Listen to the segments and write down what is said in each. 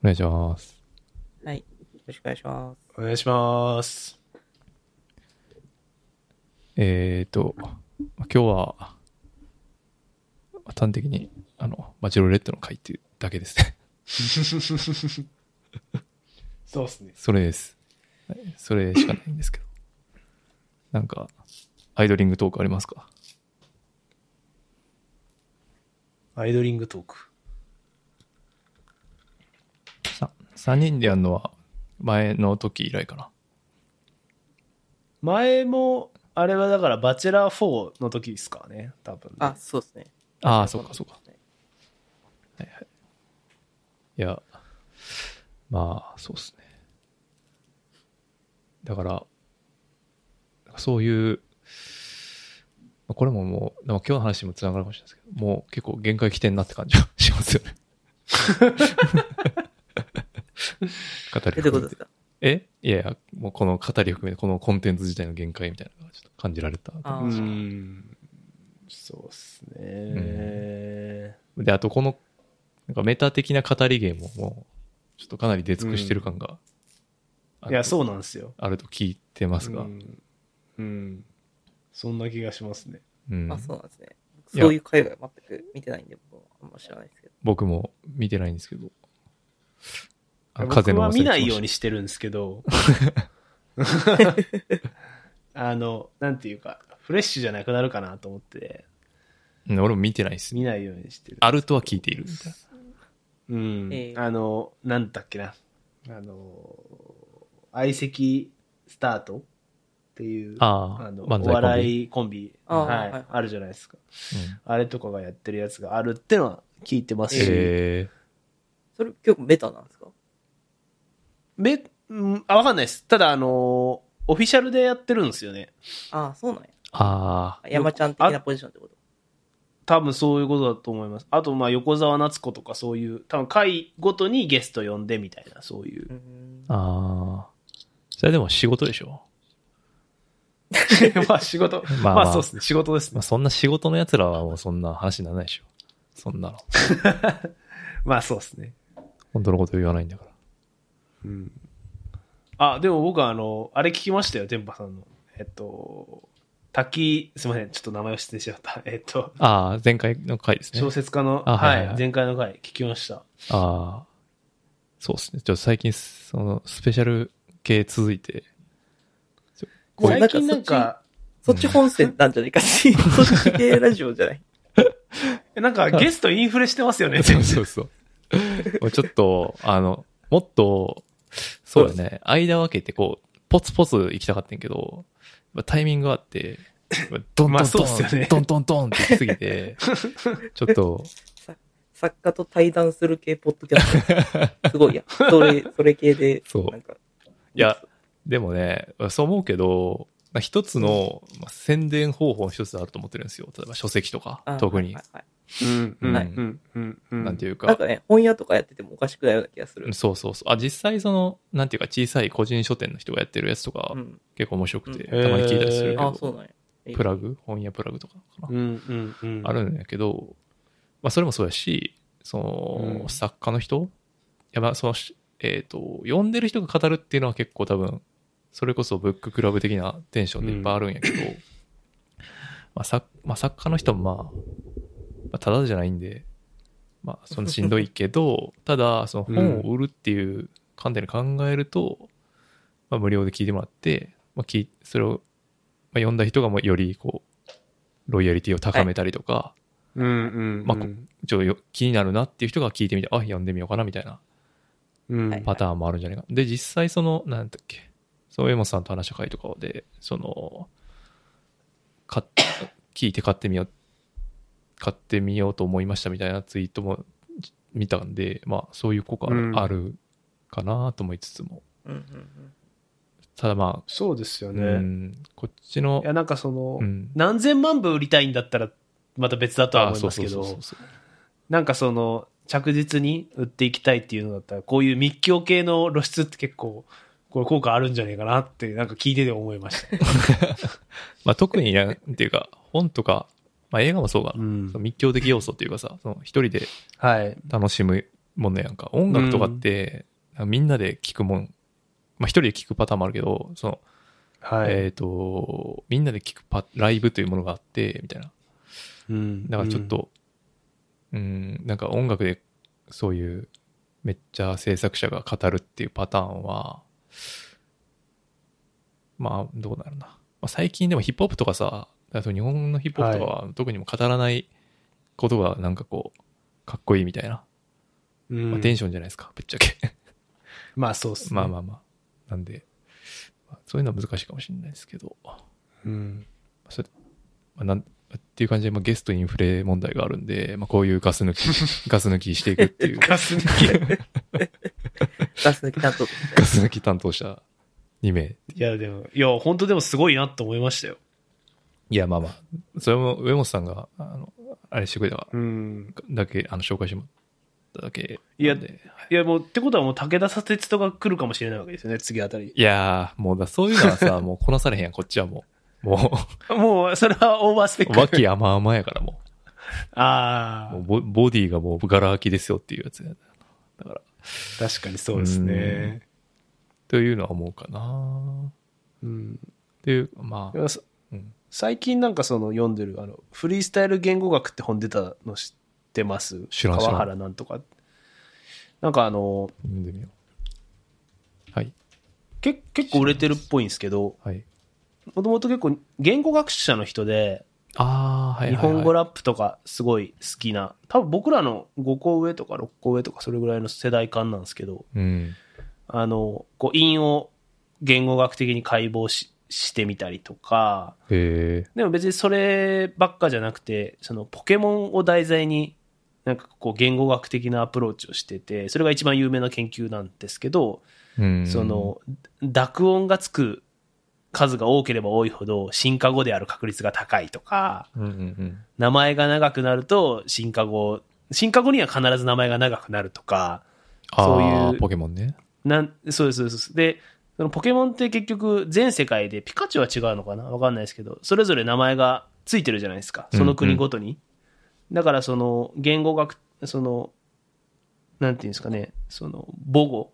お願いします。はい。よろしくお願いします。お願いします。えーと、まあ今日は、まあ端的に、あの、バチェロレッドの回っていうだけですね。そうっすね。それです。はいそれしかないんですけど。なんか、アイドリングトークありますか？アイドリングトーク？さ3人でやるのは前の時以来かな。前も、あれはだから、バチェラー4の時ですかね、多分、ね。あ、そうですね。ああ、そうかそうか。いや、まあ、そうっすね。だから、そういう、まあこれももう、でも今日の話にもつながるかもしれないですけど、もう結構限界来てんなって感じはしますよね。語りえ、どういうことですか？え？いやいや、もうこの語り含めて、このコンテンツ自体の限界みたいなのがちょっと感じられた。あうーん。そうっすね。で、あとこの、なんかメタ的な語りゲームももう、ちょっとかなり出尽くしてる感が、いや、う。そうなんですよ。あると聞いてますが、うん。うん。そんな気がしますね。うんあ、そうなんですね。そういう会話全く見てないんで、僕はあんま知らないですけど。僕も見てないんですけど、あの僕は見ない噂ようにしてるんですけど、あの、なんていうか、フレッシュじゃなくなるかなと思って、うん俺も見てないです。見ないようにしてる。あるとは聞いているみたいうん。ええあの、なんだっけな。あの、相席スタートっていう、ああの、漫才コンビお笑いコンビ、ああはい、はいはいあるじゃないですか。な。あれとかがやってるやつがあるってのは聞いてますし、えそれ結構メタなんですか？め、うんあ、わかんないです。ただ、あの、オフィシャルでやってるんですよね。あ、そうなんや。ー、ああ、山ちゃん的なポジションってこと？多分そういうことだと思います。あと、まあ、横澤夏子とかそういう、多分回ごとにゲスト呼んでみたいな、そういうう。ん。ああ。それでも仕事でしょ？まあ、仕事。ま あまあまあ、そうですね。仕事ですねまあ。そんな仕事の奴らはもうそんな話にならないでしょ。そんなの。まあ、そうですね。本当のこと言わないんだから。うん。あ、でも僕はあの、あれ聞きましたよ、天パさんの。えっと、滝、すみません、ちょっと名前を失礼しちゃった。えっと、ああ、前回の回ですね。小説家の、あはいはい前回の回聞きました。ああ、そうですね。ちょっと最近、その、スペシャル系続いて、最近なんか、そっち本線なんじゃないかっていう、そっち系ラジオじゃない？なんか ゲストインフレしてますよね、そうそうそう。もうちょっと、あの、もっと、そうだね、間分けてこう、ポツポツ行きたかったんやけど、まあタイミングがあって、まあ ドンまあトントン、ねドントントンって行きすぎて、ちょっと、作家と対談する系ポッドキャスト。すごいや。それ、それ系で、そうなんか、いや、でもね、そう思うけど、まあ一つの、まあ、宣伝方法の一つあると思ってるんですよ。例えば書籍とかあ、特に。はいはいうん、うん、はいうん、うん、うん。なんていうかなん、かね、本屋とかやっててもおかしくないような気がする。そうそうそう。あ、実際その、なんていうか小さい個人書店の人がやってるやつとか、うん。結構面白くて、うんたまに聞いたりするけど、あ、そうなんや。プラグ？本屋プラグとかかな、うん、うん、うん。あるんやけど、まあそれもそうやし、その、うん作家の人？いやまあそのし、えっ、と、読んでる人が語るっていうのは結構多分、それこそブッククラブ的なテンションでいっぱいあるんやけど、まあ作、まあ作家の人もまあ、まあ、ただじゃないんで、まあ、そのしんどいけど、ただ、その本を売るっていう観点で考えると、まあ無料で聞いてもらって、まあ聞い、それを、まあ、読んだ人がもうよりこう、ロイヤリティを高めたりとか、うん、うん。まあこちょっとよ気になるなっていう人が聞いてみて、あ、読んでみようかなみたいなうん、はいパターンもあるんじゃないか。で、実際その、なんだっけ、その江本さんと話した回とかで、その、か聞いて買ってみよう、買ってみようと思いましたみたいなツイートも見たんで、まあそういう効果ある,、かなと思いつつも。うんうんただまあ、そうですよね。うん、こっちのい、や、なんかその、うん。何千万部売りたいんだったら、また別だとは思いますけどなんかその、着実に売っていきたいっていうのだったら、こういう密教系の露出って結構、これ効果あるんじゃねえかなって、なんか聞いてて思いました。まあ特になんていうか、本とか、まあ映画もそうかな。うんその密教的要素っていうかさ、その一人ではい。楽しむものやんか。音楽とかって、みんなで聴くもん。まあ一人で聴くパターンもあるけど、その、はい。えっ、と、みんなで聴くパライブというものがあって、みたいな。うんだからちょっ、と、うん、なんか音楽でそういうめっちゃ制作者が語るっていうパターンは、まあどうなるな。まあ、最近でもヒップホップとかさ、あと日本のヒップホップとかは特にも語らないことがなんかこう、かっこいいみたいな。うんまあ、テンションじゃないですか、ぶっちゃけ。まあそうっすね。まあまあまあ。なんで、まあそういうのは難しいかもしれないですけど。うん。それまあ、なんっていう感じで、まあ、ゲストインフレ問題があるんで、まあ、こういうガス抜き、ガス抜きしていくっていう、ガス抜ガス抜き担当ガス抜き担当者2名。き。いや、でも、いや、本当でもすごいなと思いましたよ。いや、まあまあ、それも上本さんが、あの、あれしてくれたかうん。ら、だけ、あの、紹介してもらっただけいや。いや、もう、ってことはもう武田砂鉄とか来るかもしれないわけですよね、次あたり。いやー、もうだ、そういうのはさ、もうこなされへんやん、こっちはもう。も もう、それはオーバースペッう、ク。脇甘々やからもあう。もうボボディがもうガラ空きですよっていうやつやだから、あ、確かにそうですね。というのは思うかなうん。っていう、まあ、うん最近なんかその読んでる、あの、フリースタイル言語学って本出たの知ってます？知らん知らん川原なんとか。なんかあの、読んでみよう。はい、け結構売れてるっぽいんですけど、はい。もともと結構言語学者の人で、ああ、はい日はい、はい。本語ラップとかすごい好きな、多分僕らの5個上とか6個上とかそれぐらいの世代間なんですけど、うん。あの、こう、韻を言語学的に解剖ししてみたりとか。でも別にそればっかじゃなくて、そのポケモンを題材に、なんかこう言語学的なアプローチをしてて、それが一番有名な研究なんですけど、うん。その、濁音がつく数が多ければ多いほど進化語である確率が高いとか。名前が長くなると進化語、進化語には必ず名前が長くなるとか、そういうポケモンね。なん、そうです、そうです。で、そのポケモンって結局全世界でピカチュウは違うのかな？わかんないですけど、それぞれ名前がついてるじゃないですか。その国ごとに。だからその言語学、その、なんていうんですかね、その母語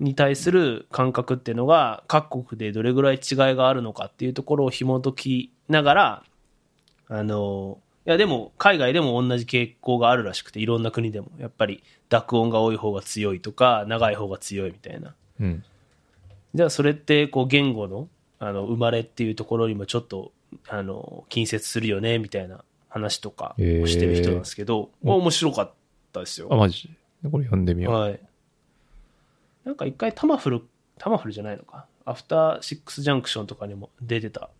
に対する感覚っていうのが各国でどれぐらい違いがあるのかっていうところを紐解きながら、あの、いやでも海外でも同じ傾向があるらしくて、いろんな国でも。やっぱり濁音が多い方が強いとか、長い方が強いみたいな。うん。じゃあそれってこう言語のあの生まれっていうところにもちょっとあの近接するよねみたいな話とかをしてる人なんですけど、へー面白かったですよ。あ、マジ？これ読んでみよう。はい。なんか一回タマフル、タマフルじゃないのか？アフターシックスジャンクションとかにも出てた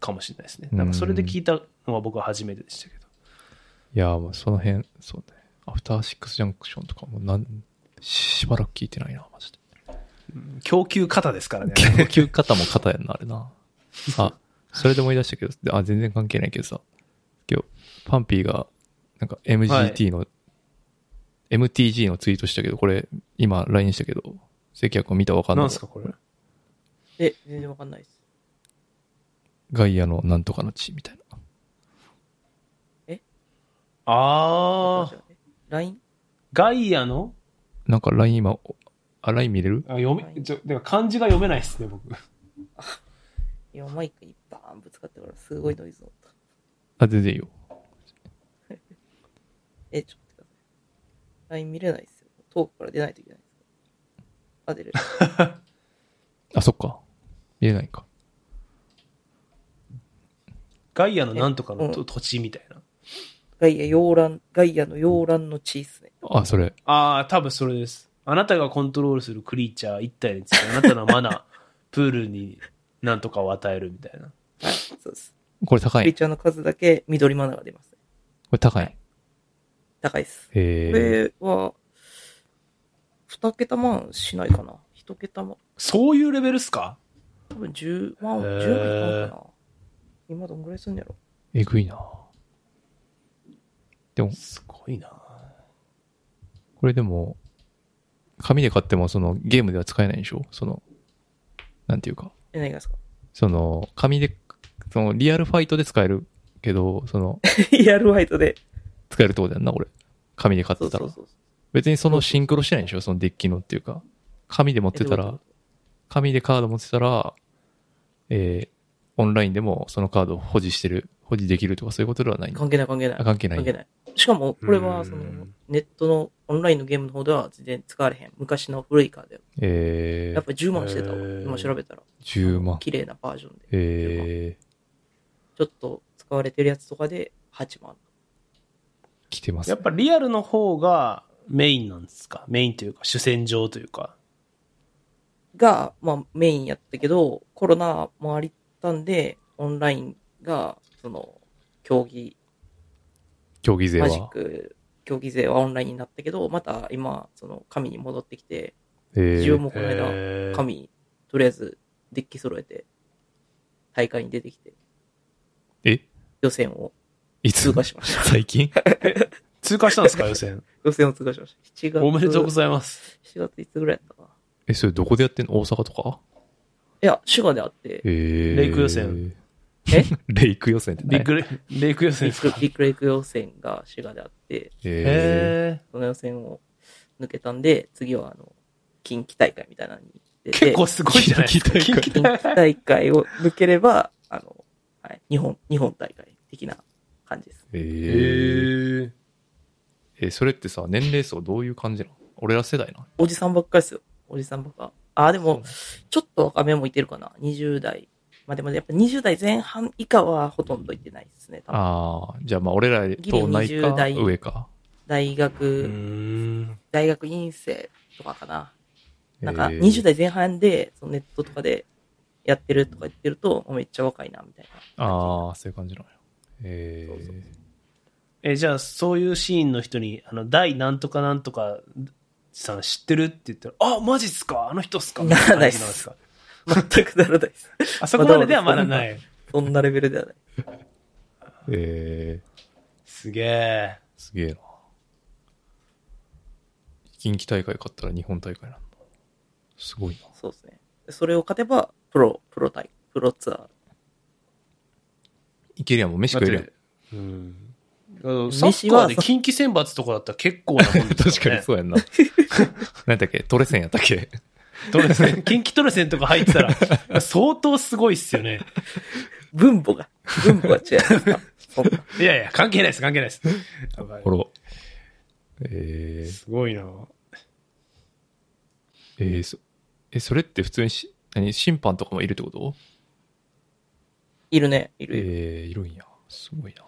かもしれないですね。なんかそれで聞いたのが僕は初めてでしたけど。いやー、もうその辺、そうね。アフターシックスジャンクションとかもなん、しばらく聞いてないな、マジで。供給型ですからね。供給方も方やんな、あれな。あ、それで思い出したけど、あ、全然関係ないけどさ。今日、パンピーが、なんか MGT の、MTG のツイートしたけど、これ、今 LINE したけど、関谷君見たらわかんなないんすかこれ？え、全然わかんないです。ガイアのなんとかの地みたいな。あー、LINE? ガイアの？なんか LINE 今、あ、LINE 見れる？あ読め、ちょ、でも漢字が読めないですね、僕。今マイクにバーンぶつかってからすごいノイズ乗った。あ、全然いいよ。え、ちょっと待ってください。LINE 見れないですよ。遠くから出ないといけないです。あ、出れる。あ、そっか。見れないか。ガイアのなんとかのえと土地みたいな。ガイア洋蘭、ガイアの洋蘭の地っすね。あ、それ。ああ、多分それです。あなたがコントロールするクリーチャー一体について、あなたのマナー、プールになんとかを与えるみたいな。はい、そうです。これ高い。こクリーチャーの数だけ緑マナーが出ますね。れ高い。高いです。こへえ。れは、普二桁万しないかな。一桁万。そういうレベルっすか？多分10万、へー10万いかな。今どんぐらいすんのやろ。えぐいな。でも、すごいな。これでも、紙で買ってもそのゲームでは使えないんでしょ？その、なんていうか。え、何がですか？その、紙で、その、リアルファイトで使えるけど、その、リアルファイトで。使えるってことやんな、俺。紙で買ってたらそうそう。そう。別にそのシンクロしてないんでしょ？そのデッキのっていうか。紙で持ってたら紙でカード持ってたら、えー、オンラインでもそのカードを保持してる、保持できるとかそういうことではない関係ない関係ないあ。関係ない関係ない。しかも、これは、そのうん、ネットのオンラインのゲームの方では全然使われへん。昔の古いカードや。えーやっ、ぱ10万してたわ。へー今調べたら。10万。綺麗なバージョンで。えちょっと使われてるやつとかで8万。ー、来てます、やっぱリアルの方がメインなんですか？メインというか、主戦場というか。が、まあメインやったけど、コロナもありったんで、オンラインが、その、競技、競技勢マジッは。ク、競技勢はオンラインになったけど、また今、その、紙に戻ってきて、えー、自分もこの間、紙、とりあえず、デッキ揃えて、大会に出てきて、え？予選をいつ？通過しました。最近？通過したんですか予選？予選を通過しました。7月。おめでとうございます。7月いつぐらいやったかな。え、それどこでやってんの？大阪とか？いや、滋賀であって、えー、レイク予選。え？レイク予選って何ビッグレ、レイク予選ビですかッグビッグレイク予選が滋賀であって、えへその予選を抜けたんで、次はあの、近畿大会みたいなのに出て、結構すごいじゃないですか。近畿近畿大会を抜ければ、あの、はい、日本、日本大会的な感じです。ー、えへー、ーえ、それってさ、年齢層どういう感じなの？俺ら世代なの？おじさんばっかりですよ。おじさんばっか。あ、でも、ちょっと若めもいてるかな。20代。まあでもやっぱ20代前半以下はほとんどいてないですね。ああ、じゃあまあ俺らと同いギリか20代上か。大う学。大学院生とかかな。なんか、えー20代前半で、そのネットとかでやってるとか言ってると、めっちゃ若いな、みたいな。ああ、そういう感じなのよ。えー、そうそうえ、じゃあ、そういうシーンの人に、あの、大なんとかなんとかさん知ってるって言ったら、あ、マジっすか？あの人っすか？ならないっすみた感じんですか？全くならないです。あそこまでではまだない。そんなレベルではない。えー、すげえ。すげえな。近畿大会勝ったら日本大会なんだ。すごいな。そうですね。それを勝てば、プロ、プロ大、プロツアー。いけるやん、もう飯食えるやん。うん。あのサッカーで近畿選抜とかだったら結構なもんです 確かにう。そうやんな。何だっけ？トレセンやったっけ？トレセン、近畿トレセンとか入ってたら、相当すごいっすよね。分母が、分母が違いますか。そんないやいや、関係ないです、関係ないです。ほら。えー、すごいな。えー、そ、え、それって普通にし、何審判とかもいるってこと？いるね、いるいる。えー、いるんや。すごいな。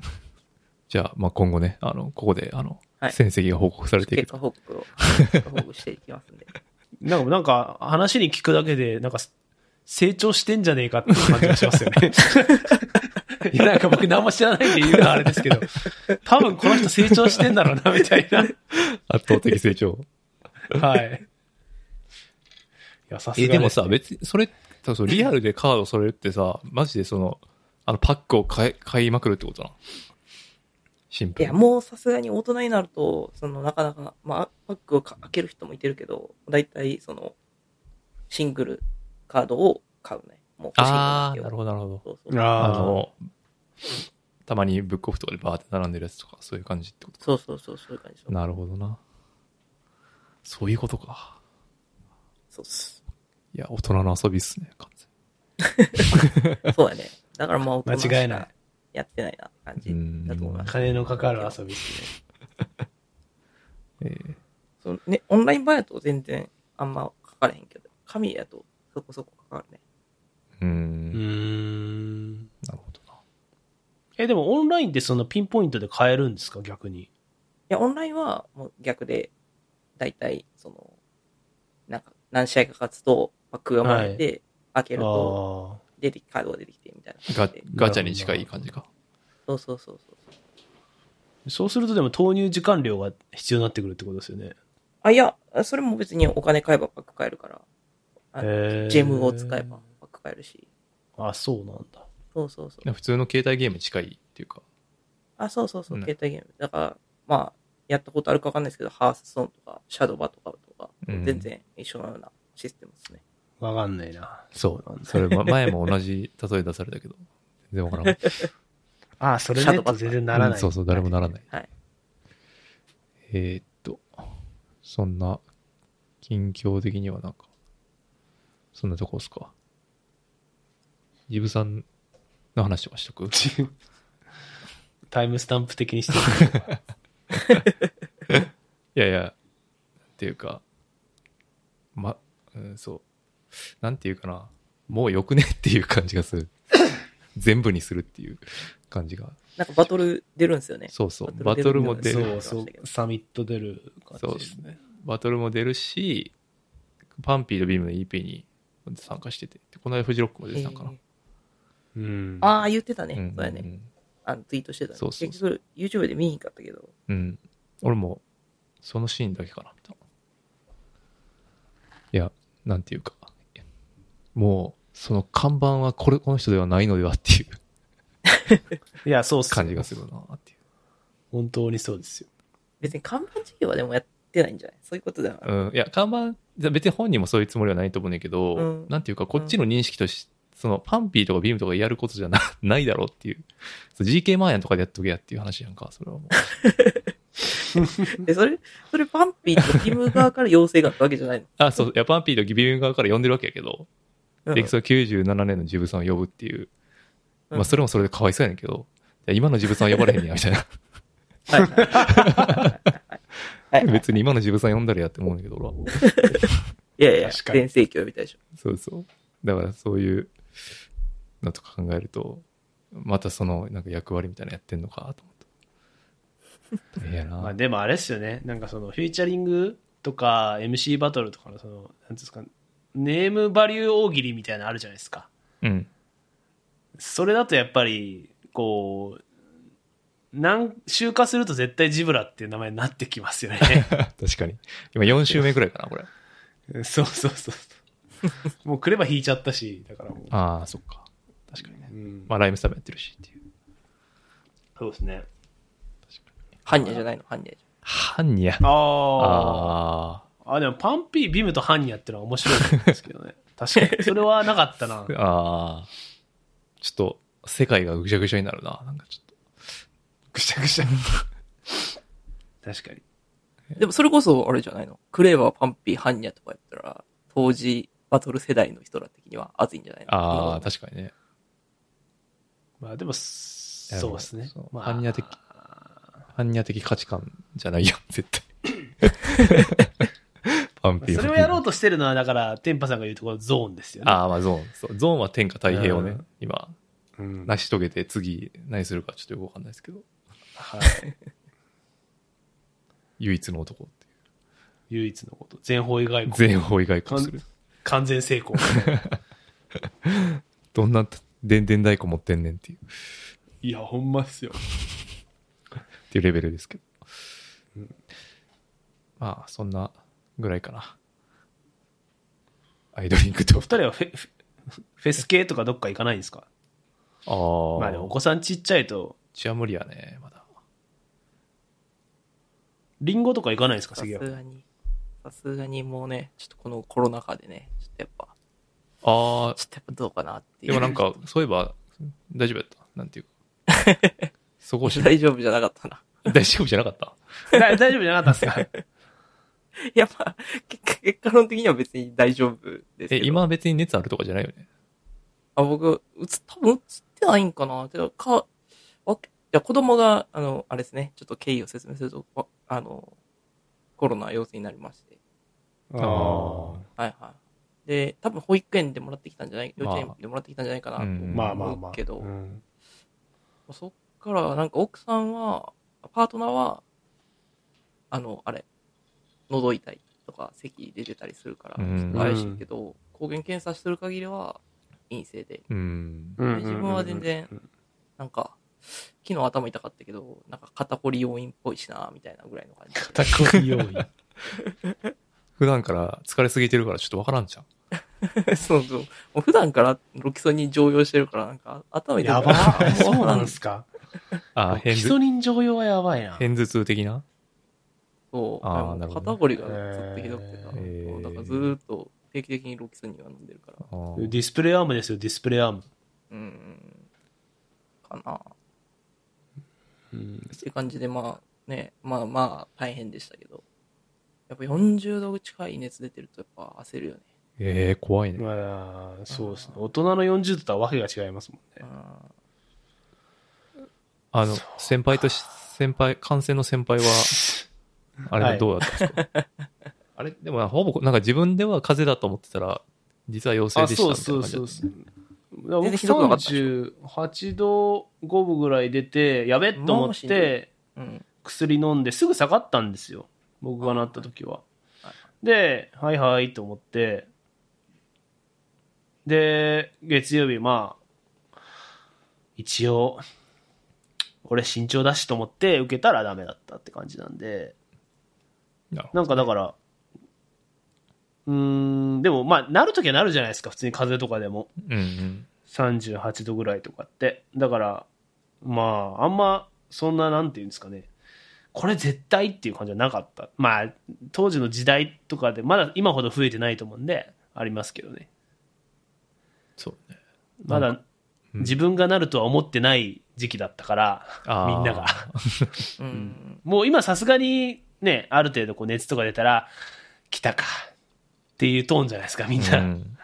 じゃあ、まあ、今後ね、あの、ここで、あの、はい戦績が報告されていく結果報告を、結果報告していきますんで。なんか、なんか、話に聞くだけで、なんか、成長してんじゃねえかっていう感じがしますよね。いや、なんか僕何も知らないんで言うのはあれですけど、多分この人成長してんだろうな、みたいな。圧倒的成長。はい。いや、さすがえ、でもさ、別に、それ、そうそうリアルでカードそれってさ、マジでその、あの、パックを買い、買いまくるってことなの？シンプルに。いや、もうさすがに大人になると、その、なかなか、まあ、パックをか開ける人もいてるけど、だいたい、その、シングルカードを買うね。もう欲しいあー、ものだけをなるほど、なるほど。そうそう。ああの、たまにブックオフとかでバーって並んでるやつとか、そういう感じってことそうそうそう、そういう感じ。なるほどな。そういうことか。そうっす。いや、大人の遊びっすね、完全 そうやね。だからまあ、間違いない。やってないな、感じうんだと思います。金のかかる遊びですね。えーそのね、オンライン版やと全然あんま書かれへんけど、紙やとそこそこ書かるね。うんん。なるほどな。え、でもオンラインってそのピンポイントで買えるんですか？逆に。いや、オンラインはもう逆で、だいたい、その、なんか、何試合か勝つと、パックがもらえて、開けると、あ出てき、カードが出てきて、みたいなガ。ガチャに近い感じか。そうそうそうそう。そうするとでも投入時間量が必要になってくるってことですよね。あ、いや、それも別にお金買えばパック買えるから。あへージェムを使えばパック買えるし。あ、そうなんだ。そうそうそう。普通の携帯ゲームに近いっていうか。あ、そうそうそう、うん携帯ゲーム。だから、まあ、やったことあるかわかんないですけど、ハースストーンとか、シャドバとかとか、うん全然一緒のようなシステムですね。わかんないな。そう。それ、ま前も同じ例え出されたけど、全然わからない。あ、それね全然ならない。うんそうそう、誰もならない。はい。えーっと、そんな、近況的にはなんか、そんなとこっすか？ジブさんの話とかしとく？タイムスタンプ的にしてる。いやいや、っていうか、ま、うん、そう。なんていうかな。もうよくねっていう感じがする。全部にするっていう感じが。なんかバトル出るんですよね。そうそう。バトルも出る。そうそう。サミット出る感じですね。バトルも出るし、パンピーとビームの EP に参加してて。でこの間フジロックも出てたんかな。えーうん。ああ、言ってたね。うんそうやね。あの、ツイートしてたね。そうそう結局、YouTube で見にんかったけど。うん。俺も、そのシーンだけかな、見たのいや、なんていうか、もう、その看板はこれ、この人ではないのではっていう いや、そうっす。感じがするなっていう。本当にそうですよ。別に看板事業はでもやってないんじゃない？そういうことではない。うん。いや、看板、別に本人もそういうつもりはないと思うねんだけど、うんなんていうか、こっちの認識とし、その、パンピーとかビームとかやることじゃな ないだろうっていう。そう GK マーヤンとかでやっとけやっていう話やんか、それはもう。で、それ、それパンピーとキム側から要請があったわけじゃないの？あ、そう、いや、パンピーとビーム側から呼んでるわけやけど、うんで、その97年のジブさんを呼ぶっていう。うんまあ、それもそれでかわいそうやねんけど、今のジブさん呼ばれへんねや、みたいな。はいはいはいはい。別に今のジブさん呼んだらやって思うんだけど、俺は。いやいや、確かに全盛期を見たでしょ。そうそう。だからそういうのとか考えると、またその、なんか役割みたいなのやってんのかと思った。大変やな。まあでもあれですよね。なんかそのフューチャリングとか MC バトルとかのその、なんていうんですか、ネームバリュー大喜利みたいなのあるじゃないですか。うん。それだとやっぱり、こう、何週化すると絶対ジブラっていう名前になってきますよね。確かに。今4週目くらいかな、これ。そうそうそう。もう来れば引いちゃったし、だからもう。ああ、そっか。確かにね。うんまあ、ライムスターもやってるしっていう。そうですね。ハンニャじゃないの？ハンニャじハンニャ。あああ。あ、でもパンピー、ビムとハンニャってのは面白いんですけどね。確かに。それはなかったな あ。。ああ。ちょっと、世界がぐちゃぐちゃになるな。なんかちょっと。ぐしゃぐしゃ。確かに。でもそれこそ、あれじゃないの？クレーバー、パンピー、ハンニャとかやったら、当時、バトル世代の人ら的には熱いんじゃないの？ああ、今確かにね。まあでも、そうですねそう。まあ、ハンニャ的ハンニャ的価値観じゃないよ、絶対。それをやろうとしてるのは、だから、テンパさんが言うところゾーンですよね。ああ、まあゾーン。ゾーンは天下太平をね、うん今、うん成し遂げて次何するかちょっとよくわかんないですけど、はい。唯一の男ってい唯一のこと。全方位外う。交。全方位外交する。完全成功。どんな、でんでん太鼓持ってんねんっていう、いや、ほんまっすよ。っていうレベルですけど。まあ、そんなぐらいかな。アイドリングとお二。人はフェフェフェス系とかどっか行かないんですか？ああ。まあでもお子さんちっちゃいと、うちは無理やね、まだ。リンゴとか行かないんですか？さすがに。さすがにもうね、ちょっとこのコロナ禍でね、ちょっとやっぱ、ああ、ちょっとやっぱどうかなっていう。でもなんか、そういえば、大丈夫やった？なんていうか。そこ大丈夫じゃなかったな。大丈夫じゃなかった？だ 大丈夫じゃなかったですか？い や、まあ、結果、結果論的には別に大丈夫ですけえ、ど。今は別に熱あるとかじゃないよね？あ、僕、うつ、多分映ってないんかなてか、か、わいや、子供が、あの、あれですね、ちょっと経緯を説明すると、わあの、コロナ陽性になりまして。あーはいはい。で、多分保育園でもらってきたんじゃない、幼まあ稚園でもらってきたんじゃないかなとうんまあまあまあ。思うけど、うんそっから、なんか奥さんは、パートナーは、あの、あれ、喉痛いとか、咳出てたりするから、ちうんょっと怪しいけど、抗原検査してる限りは陰性で、うん。うん自分は全然なんか、昨日頭痛かったけど、なんか肩こり要因っぽいしな、みたいなぐらいの感じ。肩こり要因。普段から疲れすぎてるからちょっとわからんじゃん。そうそう。もう普段からロキソニン常用してるから、なんか頭痛いやばそうなんですか？あー、基礎偏頭人常用はやばいな。偏頭痛的な？そう。あーもうなるほどね肩こりがずっとひどくてさ。うだからずーっと定期的にロキソニンは飲んでるから。ディスプレイアームですよ、ディスプレイアーム。うん。かな。うんって感じで、まあね、まあまあ大変でしたけど。やっぱ40度近い熱出てるとやっぱ焦るよね。ええ怖いね。まあ、そうですね。大人の40度とはわけが違いますもんね。あの、先輩とし、先輩、感染の先輩は、あれははいどうだったんですか、あれ、でもほぼ、なんか自分では風邪だと思ってたら、実は陽性あ、でしたみたいな感じだったそうそうそうそう。僕全然ひどくなかったで38度5分ぐらい出て、やべっと思って、うん。薬飲んですぐ下がったんですよ。僕がなった時は。で、はいはいと思って、で、月曜日、まあ、一応、俺身長だしと思って受けたらダメだったって感じなんで、なんかだから、うーん、でもまあ、なるときはなるじゃないですか、普通に風邪とかでも。ど。うんうん。38度ぐらいとかって。だから、まあ、あんま、そんな、なんていうんですかね。これ絶対っていう感じはなかった。まあ、当時の時代とかで、まだ今ほど増えてないと思うんで、ありますけどね。そうね。まだ自分がなるとは思ってない時期だったから、みんなが。うん。もう今さすがにね、ある程度こう熱とか出たら、来たか。っていうトーンじゃないですか、みんな。うん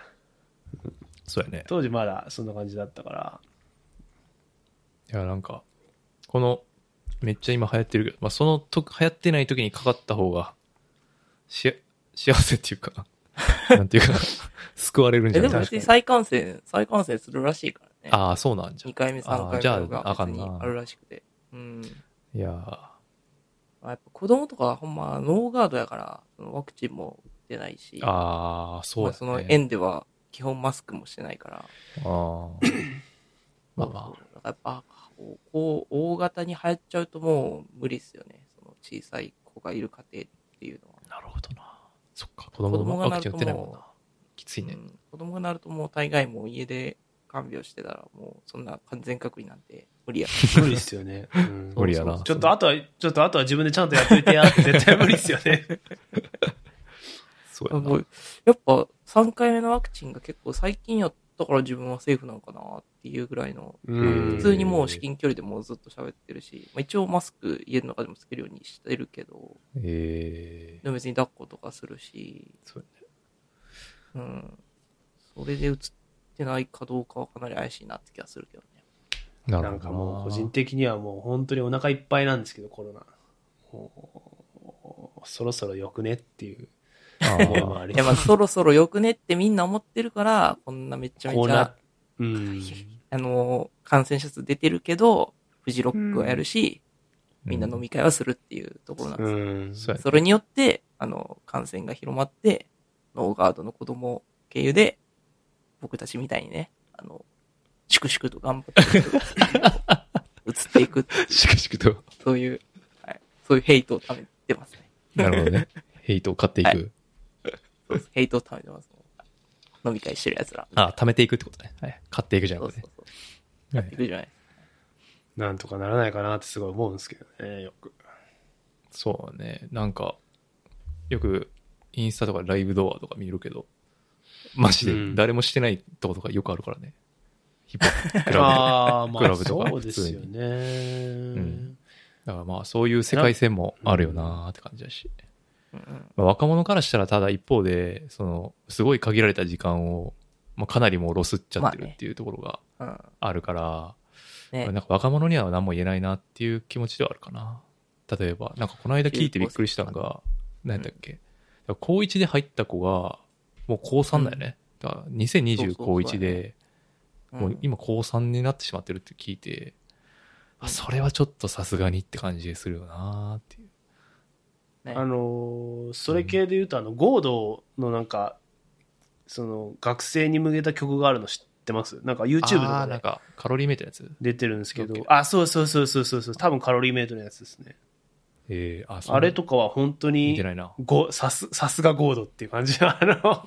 そうやね。当時まだそんな感じだったから。いや、なんか、この、めっちゃ今流行ってるけど、まあ、そのと、流行ってない時にかかった方が、し、幸せっていうか、なんていうか、救われるんじえ、ゃない？でも別に再感染、再感染するらしいからね。ああ、そうなんじゃ2。回目、3あー回じゃあ目があかんな別にあるらしくて。うん。いやーあやっぱ子供とかはほんまノーガードやから、ワクチンも打ってないし、ああ、そうやね。まあその園では基本マスクもしてないから、ああ。まあまそうそうだからやっぱ、こう、大型に流行っちゃうともう無理っすよね。その小さい子がいる家庭っていうのは。あ、なるほどな。そっか、子供子供もワクチン打がなるとってないもんなも。きついね。うん子供がなるともう大概もう家で看病してたらもうそんな完全隔離なんて無理や。無理っすよね。うん 無理やな。ちょっとあとは、ちょっとあとは自分でちゃんとやっといてやって 絶対無理っすよね。そうやな。やっぱ3回目のワクチンが結構最近やったから自分はセーフなのかなっていうぐらいの、うん普通にもう至近距離でもうずっと喋ってるし、まあ、一応マスク家の中でもつけるようにしてるけど、ええでも別に抱っことかするし、そううん。それで映ってないかどうかはかなり怪しいなって気がするけどね。ななんかもう個人的にはもう本当にお腹いっぱいなんですけど、コロナ。もうそろそろよくねっていうあ思いもーありいや、まあそろそろよくねってみんな思ってるから、こんなめちゃめちゃこうん。あの、感染者数出てるけど、フジロックはやるし、みんな飲み会はするっていうところなんですよ。うん。それによって、あの、感染が広まって、ノーガードの子供経由で、僕たちみたいにね、あの、粛々と頑張って 移っていくっていう、しくしくと。そういう、はい、そういうヘイトを貯めてますね。なるほどね。ヘイトを買っていく。はいそうですヘイトを貯めてます。飲み会してる奴ら。あ、貯めていくってことね。はい。買っていくじゃなくてそうそう。そう。はいいくじゃない。なんとかならないかなってすごい思うんですけどね、よく。そうね。なんか、よく、インスタとかライブドアとか見るけど、マジうんで誰もしてないとことかよくあるからね。ヒップホップクラブで。ああ、まあクラブとかそうですよね。んだからまあそういう世界線もあるよなーって感じだし。うんうんまあ、若者からしたらただ一方で、その、すごい限られた時間を、まあ、かなりもうロスっちゃってるまあねっていうところがうん。あるから、ねなんか若者には何も言えないなっていう気持ちではあるかな。例えば、なんかこの間聞いてびっくりしたのが、何だっけ、高1で入った子が、もう高3だよね。だからそう2020そう高1で、うんもう今高3になってしまってるって聞いて、あ、それはちょっとさすがにって感じするよなーっていう。ね。あのーそれ系で言うと、あの、ゴードのなんか、その、学生に向けた曲があるの知ってます？なんか YouTube とあーなんかでかカロリーメイトのやつ？出てるんですけど。あ、そうそうそうそうそうそう、多分カロリーメイトのやつですね。えー、あ、あれとかは本当見にて、ないな。ご、さす、さすがゴードっていう感じ。の、あの、あ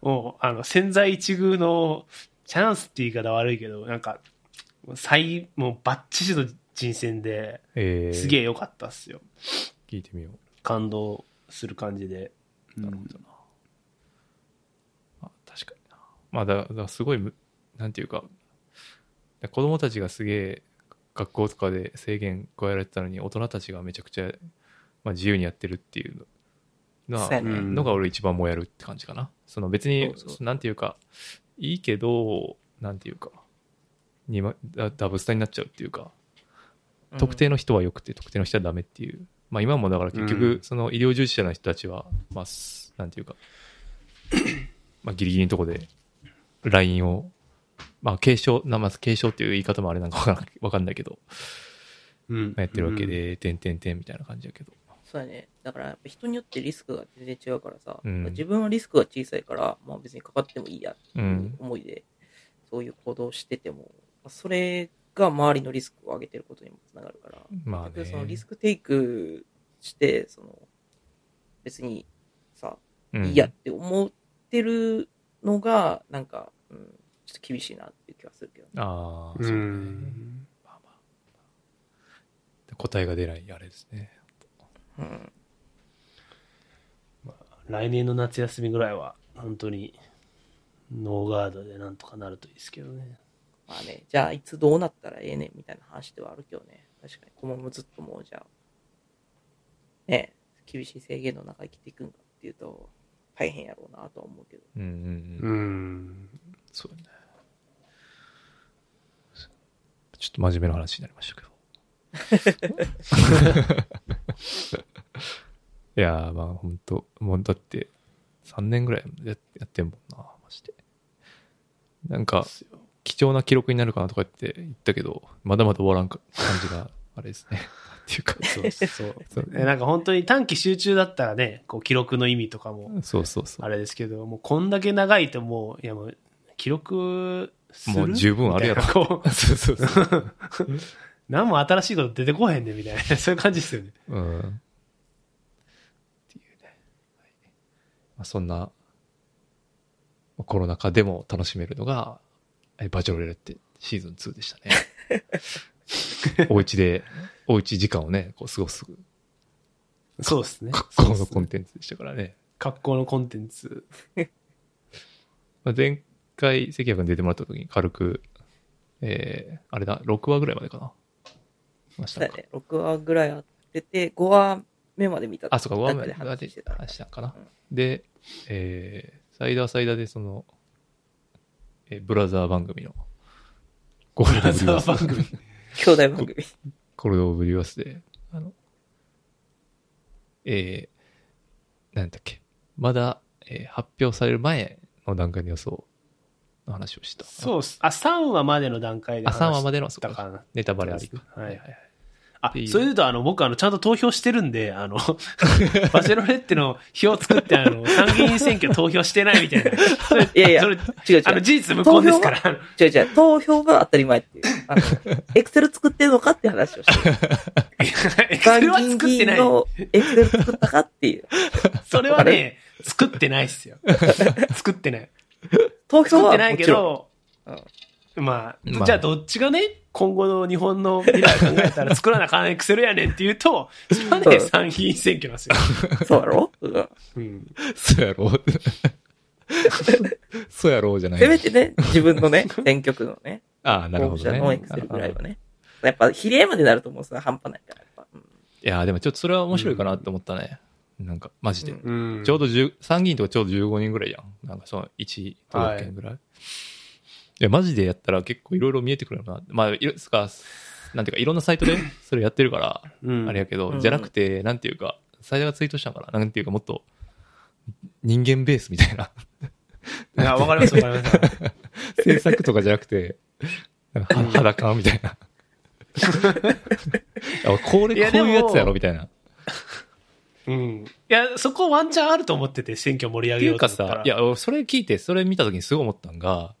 もう、あの、潜在一遇のチャンスって言い方悪いけど、なんか、最、もうバッチシの人選で、ーえー、すげえ良かったっすよ。聞いてみよう。感動する感じで。なるほどな。あ確かにな。まあだ、だからすごいむ、なんていうか、子供たちがすげえ学校とかで制限加えられてたのに、大人たちがめちゃくちゃ、まあ、自由にやってるっていうのが、のが俺一番もやるって感じかな。その別に、そうそうなんていうか、いいけど、なんていうか、にまダダブスタになっちゃうっていうか、特定の人は良くて特定の人はダメっていう。まあ今もだから結う局ん、その医療従事者の人たちは、まあ、すなんていうか、まあギリギリのとこで、LINE を、まあ継承、なまず継承っていう言い方もあれなんかわからん わかんないけど、うんまあやってるわけ。で、てんてんてんみたいな感じやけど。そうやね。だから人によってリスクが全然違うからさ、うん自分はリスクが小さいから、まあ別にかかってもいいやってう。いうん思いで、そういう行動をしてても、まあそれが周りのリスクを上げてることにもつながるから、まあね結局そ。のリスクテイクして、その、別にさ、うんいいやって思ってるのが、なんか、うん、ちょっと厳しいなっていう気はするけどね。ああ、うそうね。ん。まあまあ。答えが出ないあれですね。うん。来年の夏休みぐらいは、本当に、ノーガードでなんとかなるといいですけどね。まあね、じゃあいつどうなったらええねんみたいな話ではあるけどね。確かに、このままずっともうじゃあ、ね、厳しい制限の中生きていくんかっていうと、大変やろうなとは思うけど。うんうんうん。うん。そうだね。ちょっと真面目な話になりましたけど。いやー、まあ本当もうだって3年ぐらいややってんもんな、マジで。なんか、貴重な記録になるかなとかって言ったけど、まだまだ終わらんか感じがあれですね。っていうか、そうそう。そうえなんか本当に短期集中だったらね、こう記録の意味とかもそうそうそう。あれですけど、もうこんだけ長いともう、いやもう、記録する？もう十分あるやろ そうそうそう。何も新しいこと出てこへんねみたいな、そういう感じですよね。うん。っていうね。はいまあ、そんな、まあコロナ禍でも楽しめるのが、えバチョロレってシーズン2でしたね。お家で、おうち時間をね、こう過ごすそうですね。格好のコンテンツでしたからね。格好のコンテンツ。まあ、前回、関谷君出てもらった時に軽く、えー、あれだ、6話ぐらいまでかな。ましたか。そうだね、6話ぐらいあってて、5話目まで見たあ、そうか、5話目中で話してた。話したんかな。うんで、えー、サイダーサイダーでその、えーブラザー番組の、コールドオブリュース番組。兄弟番組。コールドオブリュースで、あの、えー、なんだっけ、まだ、えー発表される前の段階の予想の話をした。そうっす。あ、3話までの段階であ、3話までの、そうか。ネタバレあり。はいはいはい。あそういうと、あの、僕、あの、ちゃんと投票してるんで、あの、バチェロレッテの票を作って、あの、参議院選挙投票してないみたいな。いやいやそれ、違う違う。あの、事実無根ですから。違う違う。投票が当たり前っていう。あの、エクセル作ってるのかって話をしてる。エクセルは作ってない。エクセル作ったかっていう。それはね、作ってないっすよ。作ってない。投票は作ってない。けど、まあ、まあじゃあどっちがね、今後の日本の未来考えたら作らなあかんエクセルやねんって言うと、それはね、うん参議院選挙なんですよ。そうだろ？うんうん。そうやろ？う。そうやろうじゃない。せめてね、自分のね、選挙区のね、ああ、なるほどね。者のエクセルぐらいはね。やっぱ、比例までなるともうさ、半端ないから、やっぱ。うんいやーでもちょっとそれは面白いかなって思ったね。なんか、マジで。うんうんちょうど10、参議院とかちょうど15人ぐらいやん。なんかその1都道府県ぐらい。い、や、マジでやったら結構いろいろ見えてくるよな。まあ、いろつか、なんていうか、いろんなサイトで それやってるから、うんあれやけど、うんじゃなくて、なんていうか、サイトがツイートしたんかななんていうか、もっと、人間ベースみたいな。いや、わかりますわかります。制作とかじゃなくて、なんかは裸みたいな。あこれ、いやこういうやつやろみたいな。うん。いや、そこワンチャンあると思ってて、選挙盛り上げよっていうと思ったら。さ、いや、俺それ聞いて、それ見た時にすごい思ったんが、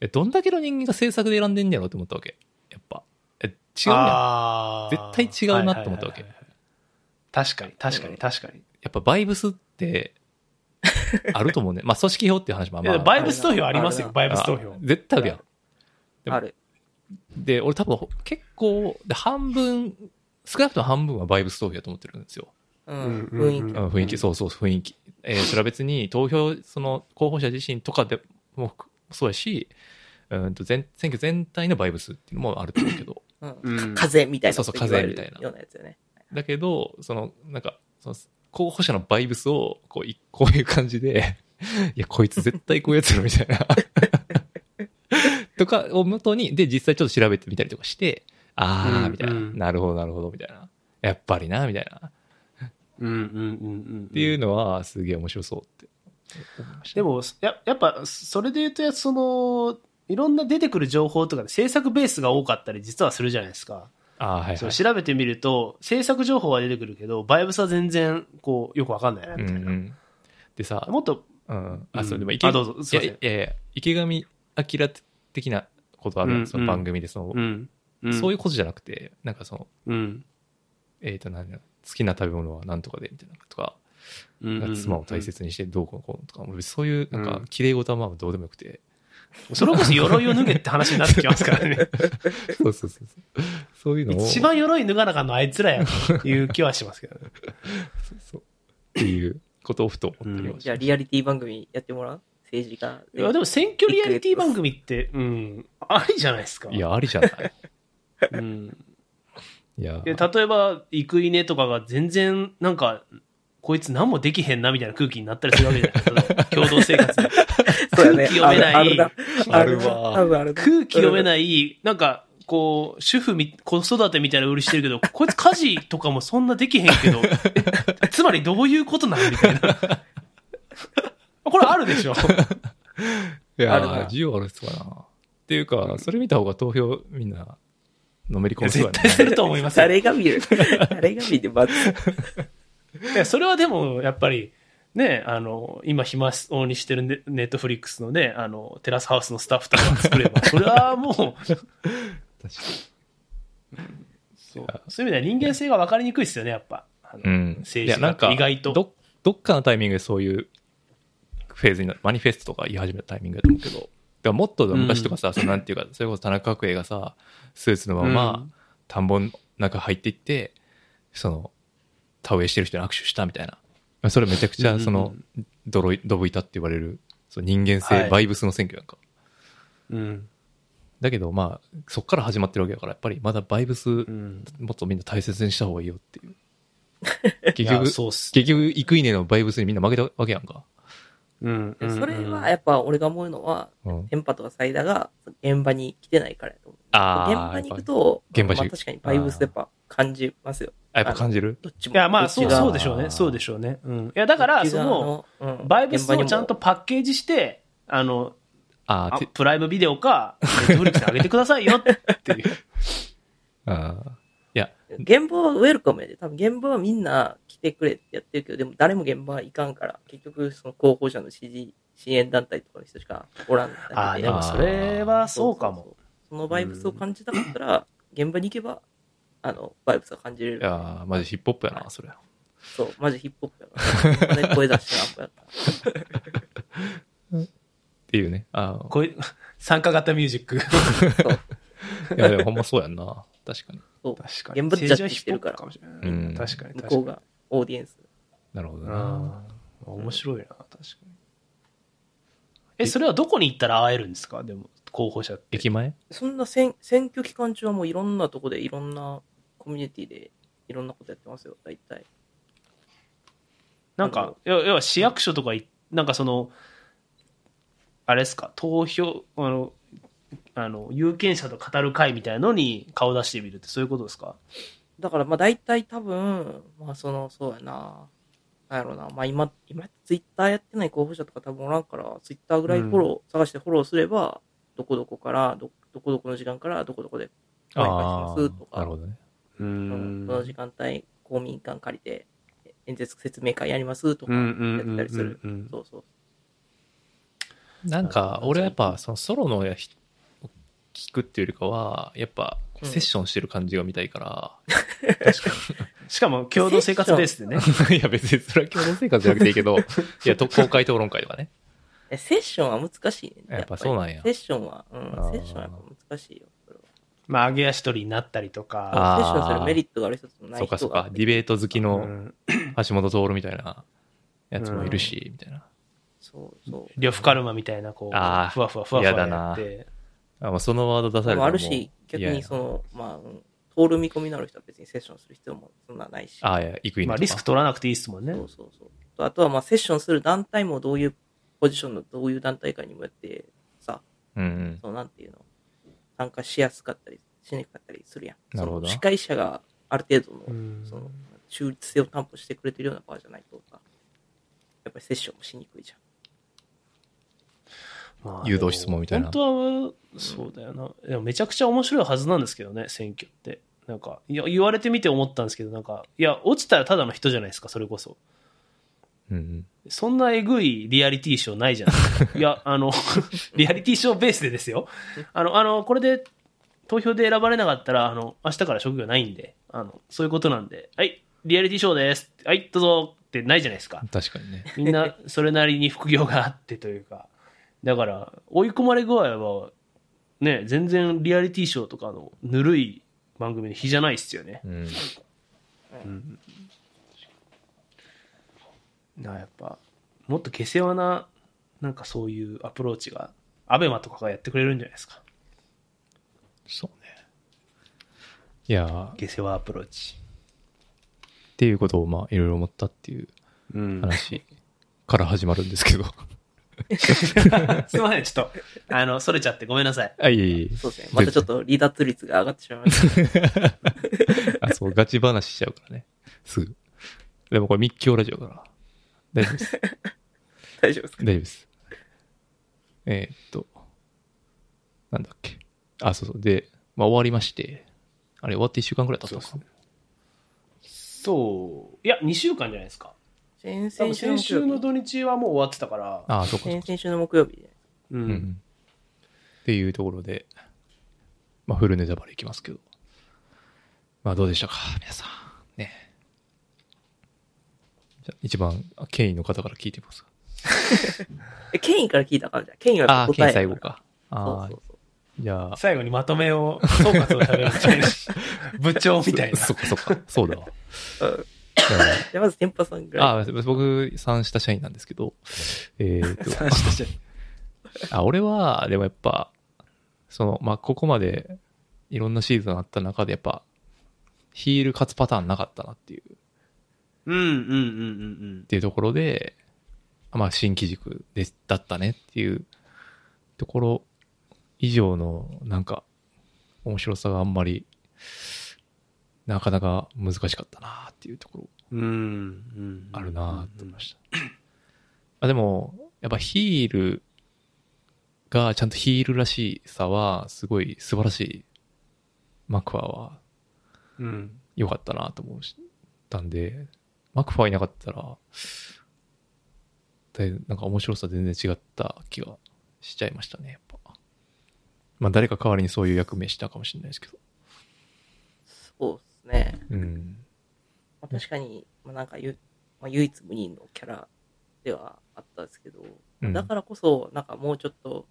え、どんだけの人間が制作で選んでんねやろって思ったわけ。やっぱ。え、違うやん。あー絶対違うなって思ったわけ確かに、確かに、確かに。やっぱバイブスって、あると思うね。まあ、組織票っていう話もいまあ、やバイブス投票ありますよ、バイブス投票あ。絶対あるやん。でもある。で、俺多分結構、で、半分、少なくとも半分はバイブス投票だと思ってるんですよ。うん。うん雰囲気。うん雰囲気、そうそう、雰囲気。えーそれは別に投票、その候補者自身とかでもそうやし、うんと全選挙全体のバイブスっていうのもあると思うけど、うんうん風みたいな。そうそう風みたいなようなやつよね。だけど、その、なんか、その候補者のバイブスを、こうい、こういう感じで、いや、こいつ絶対こういうやつやろ、みたいな。とかを元に、で、実際ちょっと調べてみたりとかして、あー、うんみたいな、うんなるほど、なるほど、みたいな。やっぱりな、みたいな。っうんうんうんうん。ていうのは、すげえ面白そうって思いました。で、も、ややっぱ、それで言うと、その、いろんな出てくる情報とかで制作ベースが多かったり実はするじゃないですか。あー、はいはい。そう調べてみると、制作情報は出てくるけど、バイブスは全然、こう、よくわかんないな、みたいな。うんうん。でさ、もっと、うん。あ、うんそう、でも池、あどうぞすいやいやいや、池上彰的なことあるうんその番組で、その、うん。うん、そういうことじゃなくて、なんかその、うん。えっ、と、なんだ好きな食べ物は何とかで、みたいなとか、うん。なんか妻を大切にしてどうこうこうとか、そういう、なんかうん、綺麗事はまあどうでもよくて。それこそ鎧を脱げって話になってきますからね。そうそうそうそう。そういうのを。一番鎧脱がなあかんのあいつらやという気はしますけどね。そうっていうことをふと思ったりはしじゃあ、リアリティ番組やってもらう？政治家いや、でも選挙リアリティ番組って、うん、ありじゃないですか。いや、ありじゃない。うん。いや、で例えば、生稲とかが全然、なんか、こいつ何もできへんなみたいな空気になったりするわけじゃないですか。共同生活で。空気読めない空気読めない、なんか、こう、主婦み、子育てみたいな売りしてるけど、こいつ家事とかもそんなできへんけど、え つまりどういうことなんみたいな。これあるでしょ。いやあるな需要あるっすかな。っていうか、それ見た方が投票みんな、のめり込む絶対すると思いますよ。誰が見る？誰が見て、まず。いやそれはでも、やっぱり、ね、あの、今暇をにしてるネネットフリックスのね、あの、テラスハウスのスタッフとかが作れば、それはもう、確かそうそういう意味では人間性が分かりにくいですよね、やっぱ。うん。政治家っていやなんか意外と。ど、どっかのタイミングでそういうフェーズになマニフェストとか言い始めたタイミングだと思うけど、だからもっと昔とかさ、そのなんていうか、それこそ田中角栄がさ、スーツのまま、うん田んぼの中入っていって、その、田植えしてる人に握手したみたいな。それめちゃくちゃ、その、ドロイ、ドブ板って言われる、その人間性、はいバイブスの選挙やんか。うん。だけど、まあ、そっから始まってるわけだから、やっぱりまだバイブス、うん。もっとみんな大切にした方がいいよっていう。結局、そうっす。結局、生稲のバイブスにみんな負けたわけやんか。うん。それは、やっぱ俺が思うのは、うん。電波とかサイダーが現場に来てないからやと思う。あー現場に行くと、現場にまあ確かにバイブスやっぱ感じますよ。あやっぱ感じる？どっちも。いや、まあ、そう、そうでしょうね。そうでしょうね。うん。いや、だから、その、、うんバイブスをちゃんとパッケージして、あの、あプライムビデオか、ネットフリックスに上げてくださいよっていう。あーいや、現場はウェルカムやで。多分現場はみんな来てくれってやってるけど、でも誰も現場は行かんから、結局その候補者の支持、支援団体とかの人しかおらん。ああ、でもそれはそうかも。そのバイブスを感じたかったら、現場に行けば、あの、バイブスが感じれる。いやーマジヒップホップやな、それ。そう、マジヒップホップやから。現場で声出してなんぼやったっていうね。あこういう、参加型ミュージック。いや、でもほんまそうやんな。確かに。そう。確かに。現場でジャッジしてるから政治はヒップホップかもしれない。うん確かに、向。こうがオーディエンス。なるほどな。面白いな、確かに。え、それはどこに行ったら会えるんですか？でも、候補者って。駅前？そんな選選挙期間中はもういろんなとこでいろんなコミュニティでいろんなことやってますよ、大体。なんか、要要は市役所とかい、なんかその、あれですか、投票、あの、あの、有権者と語る会みたいのに顔出してみるってそういうことですか？だからまあ大体多分、まあその、そうやな。なんやろうな。まあ今、今ツイッターやってない候補者とか多分おらんから、ツイッターぐらいフォロー、探してフォローすれば、どこどこから、ど、どこどこの時間から、どこどこでお願いしますとかなる、ほどね。ううんこの時間帯、公民館借りて、演説説明会やりますとか、うんうんやったりする。うんうんうんそうそう。なんか、俺はやっぱ、そのソロのやひ聞くっていうよりかは、やっぱ、セッションしてる感じが見たいか しかも共同生活ベースでね。ら、いや別にそれは共同生活じゃなくていいけど、いや、と公開討論会とかね。えセッションは難しいね。やっぱりそうなんやセッションは、うん、セッションはやっぱ難しいよ。まあ、上げ足取りになったりとか。セッションするメリットがある人とないそうかそうか、ディベート好きうのん橋本徹みたいなやつもいるし、みたいな。そうそう。呂布カルマみたいな、こう、あーふわふわふわふわやだなやって。あ、まあ、そのワード出されたでもらあるし、逆にその、まあ、うん通る見込みのある人は別にセッションする必要もそんなないし。ああ、いや、行く意味まあ、リスク取らなくていいですもんね。そうそうそう。とあとは、まあ、セッションする団体もどういうポジションのどういう団体かにもよって、さ、うんうん。そのなんていうの、参加しやすかったり、しにくかったりするやん。なるほどその司会者がある程度の、うんその、中立性を担保してくれてるような場じゃないとさ、やっぱりセッションもしにくいじゃん。ま誘導質問みたいな本当は、そうだよな。でもめちゃくちゃ面白いはずなんですけどね、選挙って。なんか、いや、言われてみて思ったんですけど、なんか、いや、落ちたらただの人じゃないですか、それこそ。うんうん。そんなえぐいリアリティショーないじゃないですか。いや、あの、リアリティショーベースでですよ。あの、あの、これで投票で選ばれなかったら、あの、明日から職業ないんで、あの、そういうことなんで、はい、リアリティショーです。はい、どうぞってないじゃないですか。確かにね。みんなそれなりに副業があってというか。だから、追い込まれ具合は、ね、全然リアリティショーとかのぬるい番組の日じゃないっすよね。うん。だからやっぱ、もっと下世話な、なんかそういうアプローチが、アベマとかがやってくれるんじゃないですか。そうね。いや下世話アプローチ。ていうことを、まあ、いろいろ思ったっていううん。話から始まるんですけど。すいません、ちょっと、あの、それちゃってごめんなさい。あ、いえいえ。そうですね。またちょっと離脱率が上がってしまいました。あ、そう、ガチ話しちゃうからね。すぐ。でもこれ密教ラジオだから。大丈夫です。大丈夫ですか？大丈夫です。えーっと、なんだっけ？あ、そうそう。で、まあ終わりまして、あれ終わって1週間くらい経ったのかな？そう。いや、2週間じゃないですか。先々週の先週の。土日はもう終わってたから。あ、そうかそうか。先々週の木曜日で。う。うんん。っていうところで、まあフルネタバレいきますけど。まあどうでしたか？皆さん。ね。じゃあ一番、あ権威の方から聞いてみますか。え、ケインから聞いたらあかんじゃん。ケインはああ、権威答えやら最後か。そうああそう、そう。じゃあ、最後にまとめを、総括を食べるみたいな。部長みたいな。そっかそっか。そうだわ。うんじゃあ まず、天パさんぐらい。あ、僕、参した社員なんですけど、えー、と、三下じゃんあ、俺は、でもやっぱ、その、まあ、ここまで、いろんなシーズンあった中で、やっぱ、ヒール勝つパターンなかったなっていう、っうんうんうんうんうん。ていうところで、まあ、新機軸で、だったねっていうところ以上の、なんか、面白さがあんまり、なかなか難しかったなっていうところ。あるなと思いました。あでも、やっぱヒールがちゃんとヒールらしさは、すごい素晴らしい。マクファーはうん。良かったなと思ったんで、マクファーいなかったら、だいぶなんか面白さ全然違った気がしちゃいましたね、やっぱ。まあ誰か代わりにそういう役目したかもしれないですけど。そうですね。うん。まあ、確かに、まあ、なんかゆ、まあ、唯一無二のキャラではあったんですけど、うんだからこそ、なんかもうちょっと、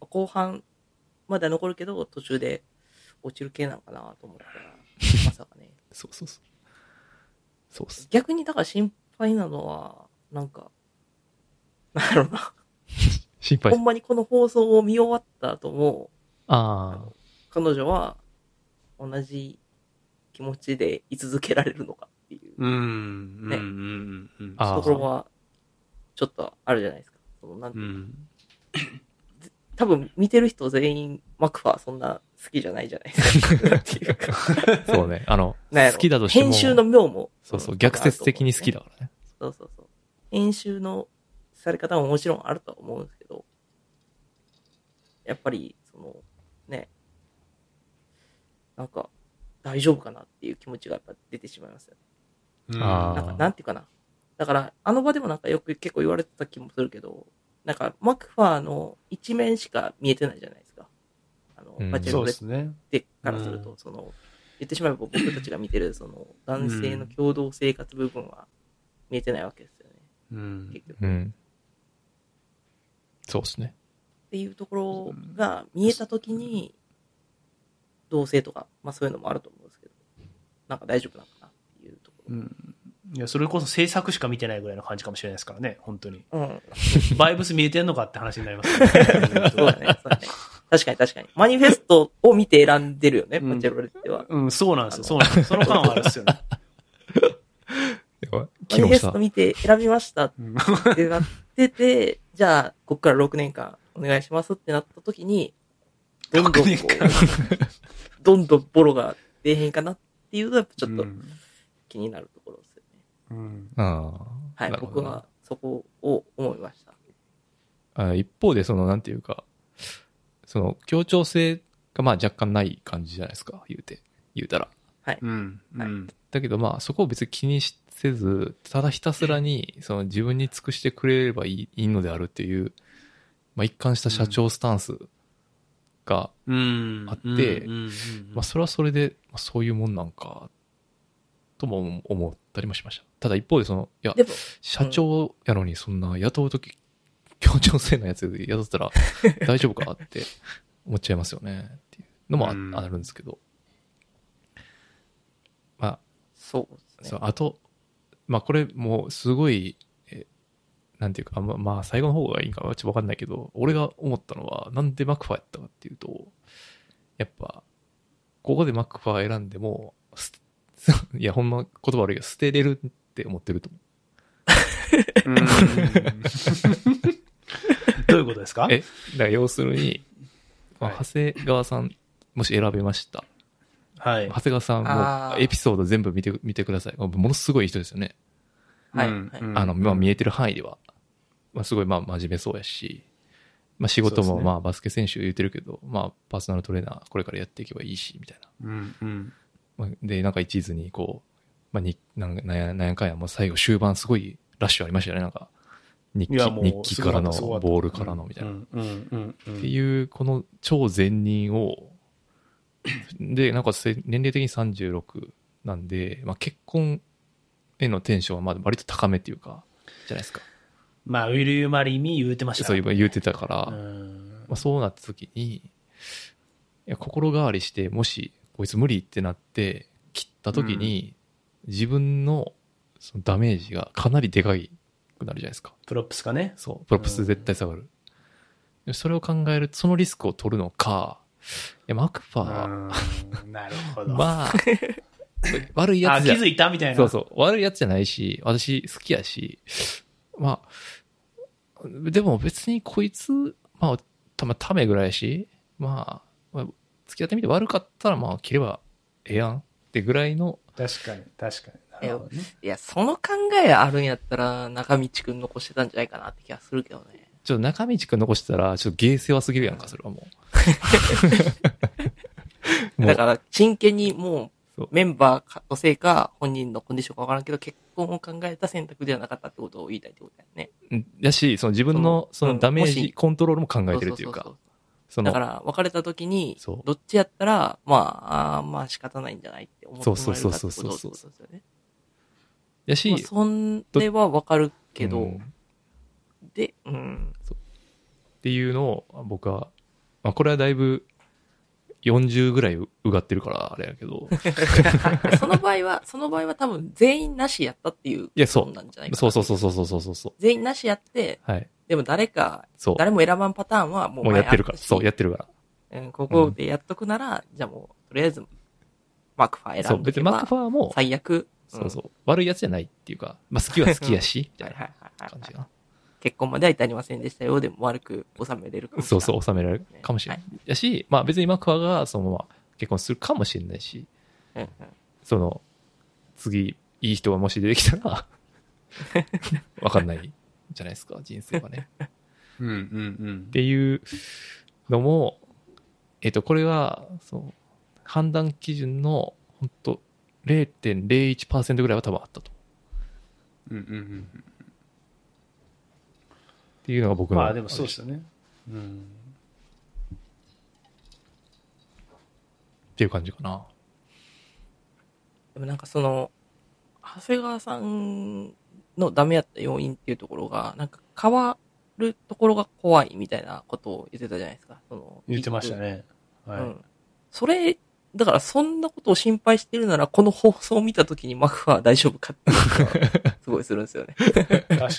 まあ後半までは残るけど、途中で落ちる系なのかなと思ったら、まさかね。そうそうそう。そうっす。逆にだから心配なのは、なんか、なんだろうな。心配ほんまにこの放送を見終わった後も、ああ、彼女は同じ気持ちで居続けられるのかっていううん。うん。ねうん。うん。ところは、ちょっとあるじゃないですか。そのなんてう。いうん多分見てる人全員マクファーそんな好きじゃないじゃないですか。っていうか そうね。あの、好きだとしても。編集の妙も。そうそう、ん逆説的に好きだ。からね。そうそうそう。編集のされ方ももちろんあるとは思うんですけど、やっぱり、その、ね、なんか、大丈夫かなっていう気持ちがやっぱ出てしまいますよね。なんか、なんていうかな。だから、あの場でもなんかよく結構言われてた気もするけど、なんか、マクファーの一面しか見えてないじゃないですか。あの、うんそうバチェロレッですね。テからすると、うんその、言ってしまえば僕たちが見てる、その、男性の共同生活部分は見えてないわけですよね。うん。結局。っうん。そうですね。ていうところが見えたときに、同性とか、まあそういうのもあると思うんですけど、なんか大丈夫なのかなっていうところ。うん。いや、それこそ制作しか見てないぐらいの感じかもしれないですからね、本当に。うん。バイブス見えてんのかって話になりますね。そうだね。そうだね。確かに確かに。マニフェストを見て選んでるよね、うチェロレッテは。うん、そうなんですよ。そうなんですよ。その感はあるっすよね。マニフェスト、見て選びましたっうんてなってて、じゃあ、こっから6年間お願いしますってなった時に、どんどんこ6年間う、どんどんボロが出えへんかなっていうのはやっぱちょっとうん気になるところですよね。うんああ。はい、なるほどな僕はそこを思いました。あ一方で、その、なんていうか、その、協調性がまあ若干ない感じじゃないですか、言うて。言うたら。うん。はいうん。だけどまあ、そこを別に気にせず、ただひたすらに、その自分に尽くしてくれればいいいいのであるっていう、まあ一貫した社長スタンスが、うん。あってうんうんうんまあそれはそれで、まあ、そういうもんなんか、とも思ったりもしました。ただ一方でその、いやで、も、社長やのにそんな雇うとき、協調性のやつで雇ったら 大丈夫かって思っちゃいますよねっていうのもあ,、るんですけど。まあ、そうですね。そうあと、まあこれもうすごい、えなんていうか、ままあ最後の方がいいんかはちょっとわかんないけど、俺が思ったのは、なんでマクファーやったかっていうと、やっぱ、ここでマクファー選んでも、す いや、ほんま言葉悪いけど、捨てれるって思ってると思う。うん どういうことですか？え、だから要するに、まあはい長谷川さん、もし選べました。はい。長谷川さんもエピソード全部見て、見てください。ものすごい人ですよね。はい。あの、まあ見えてる範囲では。まあすごいまあ真面目そうやし、まあ仕事もまあバスケ選手言ってるけど、まあパーソナルトレーナーこれからやっていけばいいし、みたいな。うんうんまあで、なんか一途にこう、まあに、なんかなんや、なんやかんや、もう最後終盤すごいラッシュありましたよね。なんか、日記、日記からの、ボールからのみたいな。うんうんうんうん。っていう、この超善人を、で、なんかせ年齢的に36なんで、まあ、結婚へのテンションはまだ割と高めっていうか、じゃないですか。まあ、 Will you marry me 言うてました。そう言うてたから、まうん。あ、そうなった時に、いや心変わりして、もし、こいつ無理ってなって、切った時に、自分のそのダメージがかなりでかいくなるじゃないですか。 props がね。そう、 props 絶対下がる。でそれを考えると、そのリスクを取るのか、いや、マクファー、うんなるほど。まあ、悪いやあ、つじゃ気づいたみたいな。そうそう、悪いやつじゃないし、私好きやし、まあ、でも別にこいつ、まあ、たまためぐらいやし、まあ、まあ、付き合ってみて悪かったらまあ切ればええやんってぐらいの、確かに、確かに。なるほどね。いや、その考えあるんやったら、中道くん残してたんじゃないかなって気がするけどね。ちょっと中道くん残してたら、ちょっとゲーセワすぎるやんか、それはもう。だから、真剣にもそうう、メンバーのせいか、本人のコンディションかわからんけど、結婚を考えた選択ではなかったってことを言いたいってことだよね。うんやし、その自分のそのダメージコントロールも考えてるっていうかだか、ら、別れた時にそう、どっちやったら、まあ、あーまあ仕方ないんじゃないって思ってもらえるかってことそうそうそうそうってことですよね。やし、まあ、そんではわかるけど、うん、で、うん。っていうのを僕は、まあ、これはだいぶ40ぐらいうがってるからあれやけど。その場合は、その場合は多分全員なしやったっていうことなんじゃないかそうそうそうそうそうそうそう。全員なしやって、はい、でも誰か、誰も選ばんパターンはもうもうやってるから。そう、やってるから。うん、ここでやっとくなら、うん、じゃあもう、とりあえず、マクファー選んでそう、別にマクファーも、最悪、そうそう、悪いやつじゃないっていうか、まあ好きは好きやし、みたはいな感じかな。結婚までは至りませんでしたよ。でも悪く収めれるかもしれない。そうそう、収められるかもしれない。やし、まあ別にマクファーがそのまま結婚するかもしれないし、うんうんその、次、いい人がもし出てきたら、わかんないじゃないですか、人生はね。うんうんうんっ。ていうのも、えっ、と、これは、そう、判断基準の、本当0.01%ぐらいは多分あったと。うんうんうんっていうのが僕の。まあでもそうですよね。うん。っていう感じかな。でもなんかその、長谷川さんのダメやった要因っていうところが、なんか変わるところが怖いみたいなことを言ってたじゃないですか。その言ってました。ね。はい。うん。それ、だからそんなことを心配してるなら、この放送を見たときにマクファー大丈夫かってすごいするんですよね。確か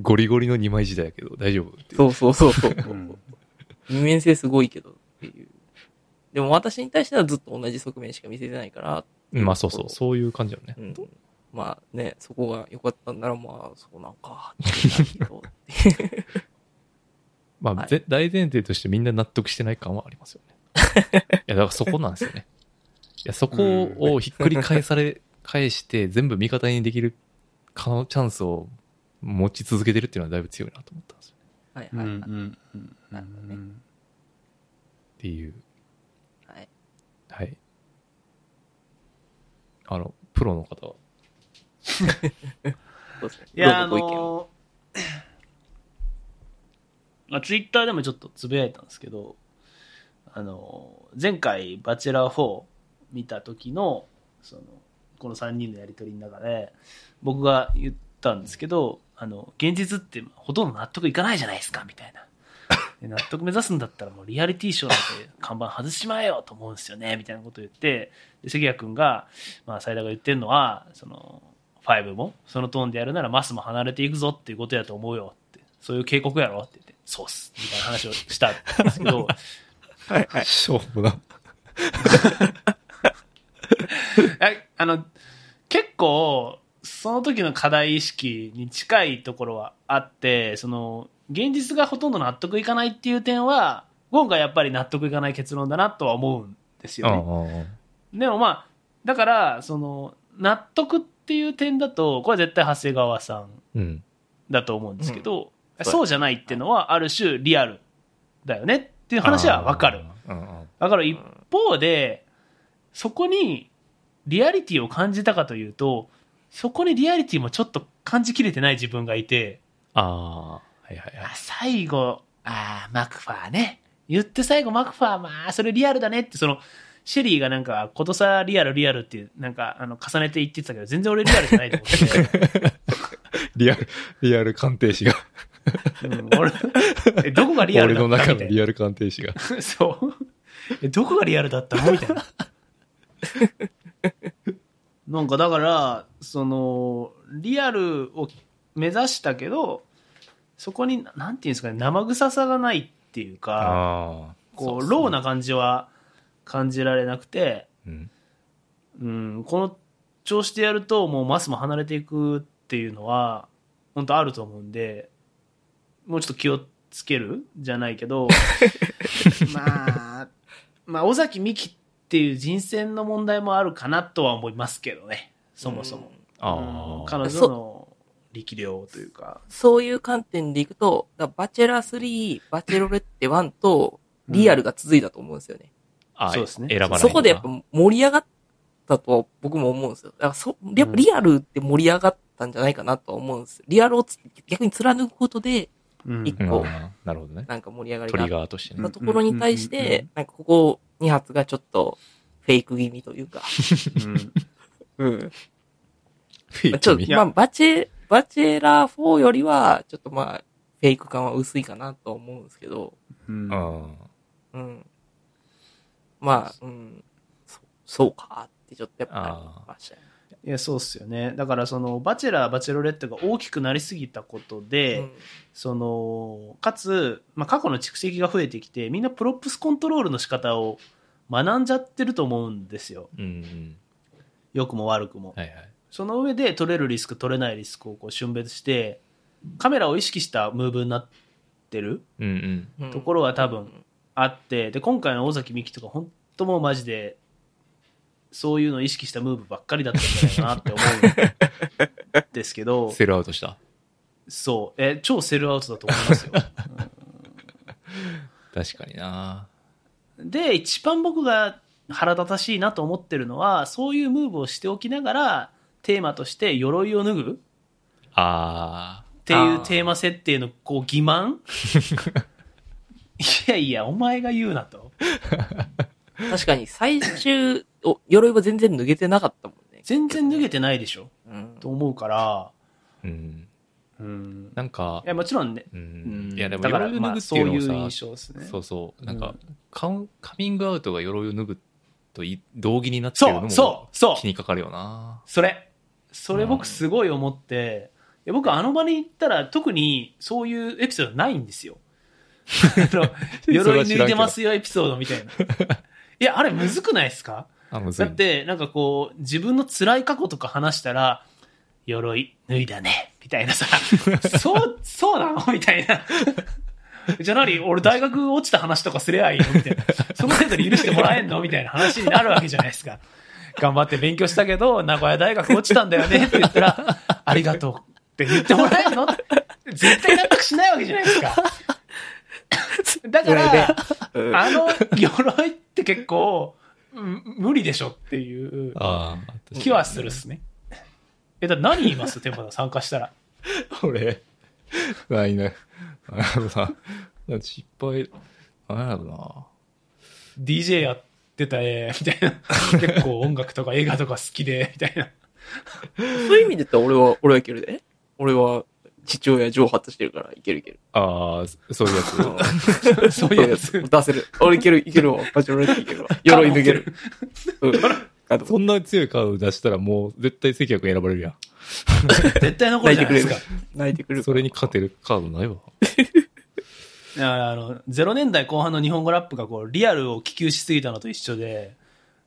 ゴリゴリの二枚時代やけど大丈夫っていうそうそうそうそう。二面性すごいけどっていう。でも私に対してはずっと同じ側面しか見せてないから、うんまあそうそう、そういう感じよね。うん。まあね、そこが良かったんなら まあ、そうなんか、まあ、はいぜ大前提としてみんな納得してない感はありますよね。いや、だからそこなんですよね。いや、そこをひっくり返され、返して全部味方にできる可能チャンスを持ち続けてるっていうのはだいぶ強いなと思ったんですよ。はいはいはい。ん。うんなるほどねっていう。はい。はい。あの、プロの方は。そうですね。いや、あのまあ、ツイッターでもちょっとつぶやいたんですけど、あの前回、バチェラー4見た時の、その、この3人のやりとりの中で、僕が言ったんですけど、あの、現実ってほとんど納得いかないじゃないですか、みたいな。で納得目指すんだったらもうリアリティショーなんて看板外しちまえよと思うんですよね、みたいなことを言って、で関谷君が、まあ、斉田が言ってるのは、その、5も、そのトーンでやるならマスも離れていくぞっていうことやと思うよって、そういう警告やろって言って、そうっす、みたいな話をしたんですけど、はいはい。しょうもな。えあの、結構、その時の課題意識に近いところはあって、その、現実がほとんど納得いかないっていう点は、今回やっぱり納得いかない結論だなとは思うんですよね。でもまあ、だから、その、納得っていう点だと、これは絶対長谷川さんうん。だと思うんですけど、うんそうじゃないっていうのは、ある種リアルだよねっていう話はわかる。だから一方で、そこにリアリティを感じたかというと、そこにリアリティもちょっと感じきれてない自分がいて、ああ、はいはいはいあ。最後、ああ、マクファーね。言って最後マクファー、まあ、それリアルだねって、その、シェリーがなんか、ことさリアルリアルっていう、なんか、あの、重ねて言ってたけど、全然俺リアルじゃないと思ってて、リアル、リアル鑑定士が。うん、俺、え、どこがリアル俺のだったみたいな。中のリアル鑑定士が。そう。え、どこがリアルだったのみたいな。なんかだから、その、リアルを目指したけど、そこに、なんていうんですかね、生臭さがないっていうか、ああ。こう、ローな感じは感じられなくて、うん。うん、この調子でやると、もうマスも離れていくっていうのは、本当あると思うんで、もうちょっと気をつける？じゃないけど、まあ、まあ、尾崎美紀っていう人選の問題もあるかなとは思いますけどね、そもそも。彼女の力量というか。そういう観点でいくと、バチェラー3、バチェロレッテ1と、リアルが続いたと思うんですよね。あそうですね選ばない。そこでやっぱ盛り上がったとは僕も思うんですよ。だからそ、やっぱリアルって盛り上がったんじゃないかなとは思うんです。リアルをつ逆に貫くことで、うん一個なるほどね。なんか盛り上がりトリがあっガーとしてねた。ところに対して、なんかここ2発がちょっとフェイク気味というか、うんうん。まあちょっと、君まあ、バチェ、バチェラー4よりは、ちょっとまあ、フェイク感は薄いかなとは思うんですけど、うんうん。うん。まあ、うん、そそうかってちょっとやっぱ思いましたね。いや、そうっすよね。だから、その、バチェラー、バチェロレッテが大きくなりすぎたことで、うんその、かつ、まあ、過去の蓄積が増えてきて、みんな props コントロールの仕方を学んじゃってると思うんですよ。うんうん。良くも悪くも。はいはい。その上で取れるリスク、取れないリスクをこう峻別して、カメラを意識したムーブになってるうんうん。うんところは多分あって、で、今回の尾崎美紀とか、本当もうマジで、そういうのを意識したムーブばっかりだったんじゃないかなって思うんですけど、セルアウトした？そう、え、超セルアウトだと思いますよ。確かになで、一番僕が腹立たしいなと思ってるのは、そういうムーブをしておきながら、テーマとして鎧を脱ぐあっていうテーマ設定のこう欺瞞いやいや、お前が言うなと。確かに最終、お、鎧は全然脱げてなかったもんね。全然脱げてないでしょ？うん。と思うから、うん。うん。なんかい、や、もちろんね。ううんん。いや、でも、鎧を脱ぐってまあ、そういうのもさ、いう印象ですね。そうそう。なんかうん、カウンカミングアウトが鎧を脱ぐとい同義になってるのもそう、そう、そう気。にかかるよな。それ。それ僕すごい思って、いや僕あの場に行ったら特にそういうエピソードないんですよ。あの鎧脱いでますよエピソードみたいな。いや、あれむずくないですか？あ、むずいだっ。て、なんかこう、自分の辛い過去とか話したら、鎧脱いだね、みたいなさ、そう、そうなの？みたいな。じゃあ何俺大学落ちた話とかすればいいの？みたいな。その程度で許してもらえんの？みたいな話になるわけじゃないですか。頑張って勉強したけど、名古屋大学落ちたんだよね？って言ったら、ありがとうって言ってもらえんの？って絶対納得しないわけじゃないですか。だから、うんあの鎧って結構、うん無理でしょっていうああ、気はするっすね。え、だ何言います？テンパさん参加したら。俺、ないね。あのさ、失敗、なんやろな。DJ やってたえみたいな。結構音楽とか映画とか好きで、みたいな。そういう意味で言ったら俺は、俺はいけるで。俺は父親上発してるからいけるいける。ああ、そういうやつ。そういうやつ。出せる。俺いける、いけるわ。マジ俺いけるわ。鎧脱げる。うん。あとそんな強いカード出したらもう絶対関谷君選ばれるや 絶対残るじゃないですか。ん。泣いてくれる。それに勝てるカードないわ。だからあの、0年代後半の日本語ラップがこう、リアルを希求しすぎたのと一緒で、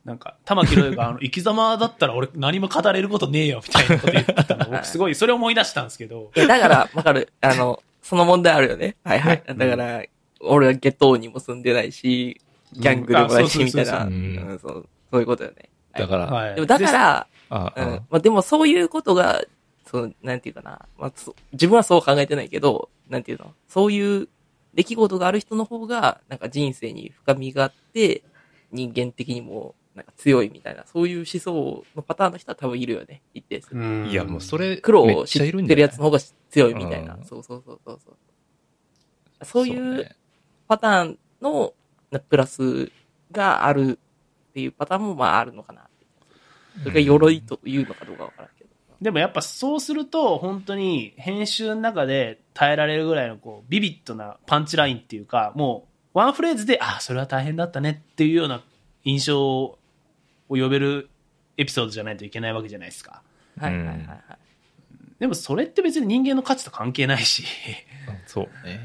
なんか、玉木ロイが、あの、生き様だったら俺何も語れることねえよ、みたいなこと言ってたの。僕すごい、それを思い出したんですけど。いや、だから、わかる。あの、その問題あるよね。はいはい。だから、俺はゲトーにも住んでないし、ギャングでもないし、うんあみたいな。そうんそうそういうことよね。だから、はい。でもだから、ああ、うん。まあでもそういうことが、その、なんていうかな。まあ、そ自分はそう考えてないけど、なんていうの？そういう出来事がある人の方が、なんか人生に深みがあって、人間的にも、なんか強いみたいな、そういう思想のパターンの人は多分いるよね。一定数。うんいやもうそれ、苦労めっを知ってるやつの方が強いみたいなう。んそうそうそうそうそう。そういうねパターンのなプラスがあるっていうパターンもまああるのかなって。それが鎧というのかどうかわからんけど。でもやっぱそうすると、本当に編集の中で耐えられるぐらいのこう、ビビッドなパンチラインっていうか、もう、ワンフレーズで、あ、それは大変だったねっていうような印象を呼べるエピソードじゃないといけないわけじゃないですか。はいはいはいはい。でもそれって別に人間の価値と関係ないし、そうね。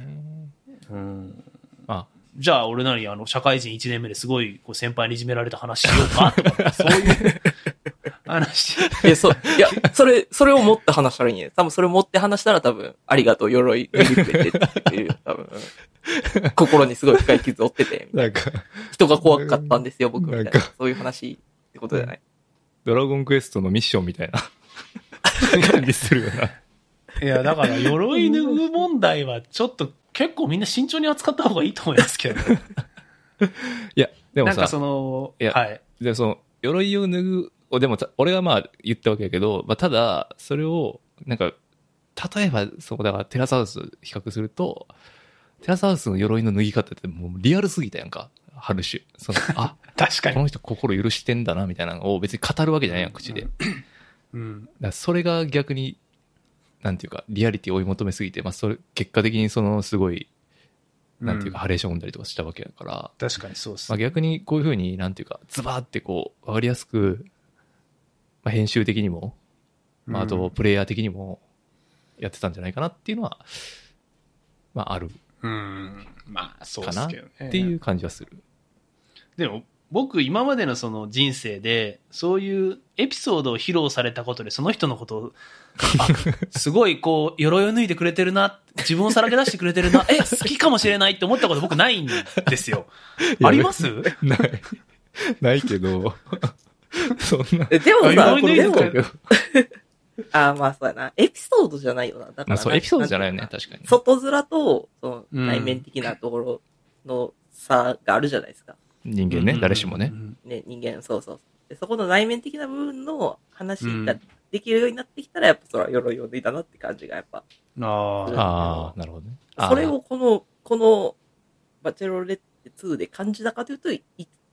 うん、あ、じゃあ俺なりあの社会人1年目ですごいこう先輩にいじめられた話しようかとか そういう話。いや、そ、いや、それ、それを持って話したらいいね。多分それを持って話したら多分、ありがとう、鎧脱いでくれてっていう、多分、うん心にすごい深い傷を負ってて、みたいななんか、人が怖かったんですよ、僕、みたいななんか。そういう話ってことじゃない？ドラゴンクエストのミッションみたいな感じするよな。いや、だから、鎧脱ぐ問題は、ちょっと、結構みんな慎重に扱った方がいいと思いますけど、ね、いや、でもさなんか、その、いやはい。でその、鎧を脱ぐ、おでもた、俺がまあ言ったわけやけど、まあ、ただ、それを、なんか、例えば、そう、だからテラスハウス比較すると、テラスハウスの鎧の脱ぎ方ってもうリアルすぎたやんか、ハルシュ。その、あ、確かに。この人心許してんだな、みたいなのを別に語るわけじゃないやん、口で。うん。らそれが逆に、なんていうか、リアリティを追い求めすぎて、まあ、それ、結果的にその、すごい、なんていうか、うんハレーションを生んだりとかしたわけやから、確かにそうですまあ、逆にこういうふうに、なんていうか、ズバーってこう、わかりやすく、まあ、編集的にも、まあ、あと、プレイヤー的にも、やってたんじゃないかなっていうのは、まあ、あるうん。まあ、そうかなっですけどね。ていう感じはする。でも、僕、今までのその人生で、そういうエピソードを披露されたことで、その人のことを、あ、すごいこう、鎧を脱いでくれてるな、自分をさらけ出してくれてるな、え、好きかもしれないって思ったこと僕ないんですよ。あります？ない。ないけど、そんな。えでもあさ、鎧でも脱いで、あまあそうやな。エピソードじゃないよな。だからあ、そう、エピソードじゃないよね、確かにか。外面と、その、うん内面的なところの差があるじゃないですか。人間ね、誰しもね。。ね、人間、そうそうそう。でそこの内面的な部分の話がうんできるようになってきたら、やっぱそれは鎧を脱いだなって感じがやっぱ。あああ、なるほどね。それをこの、この、バチェロレッテ2で感じたかというと、い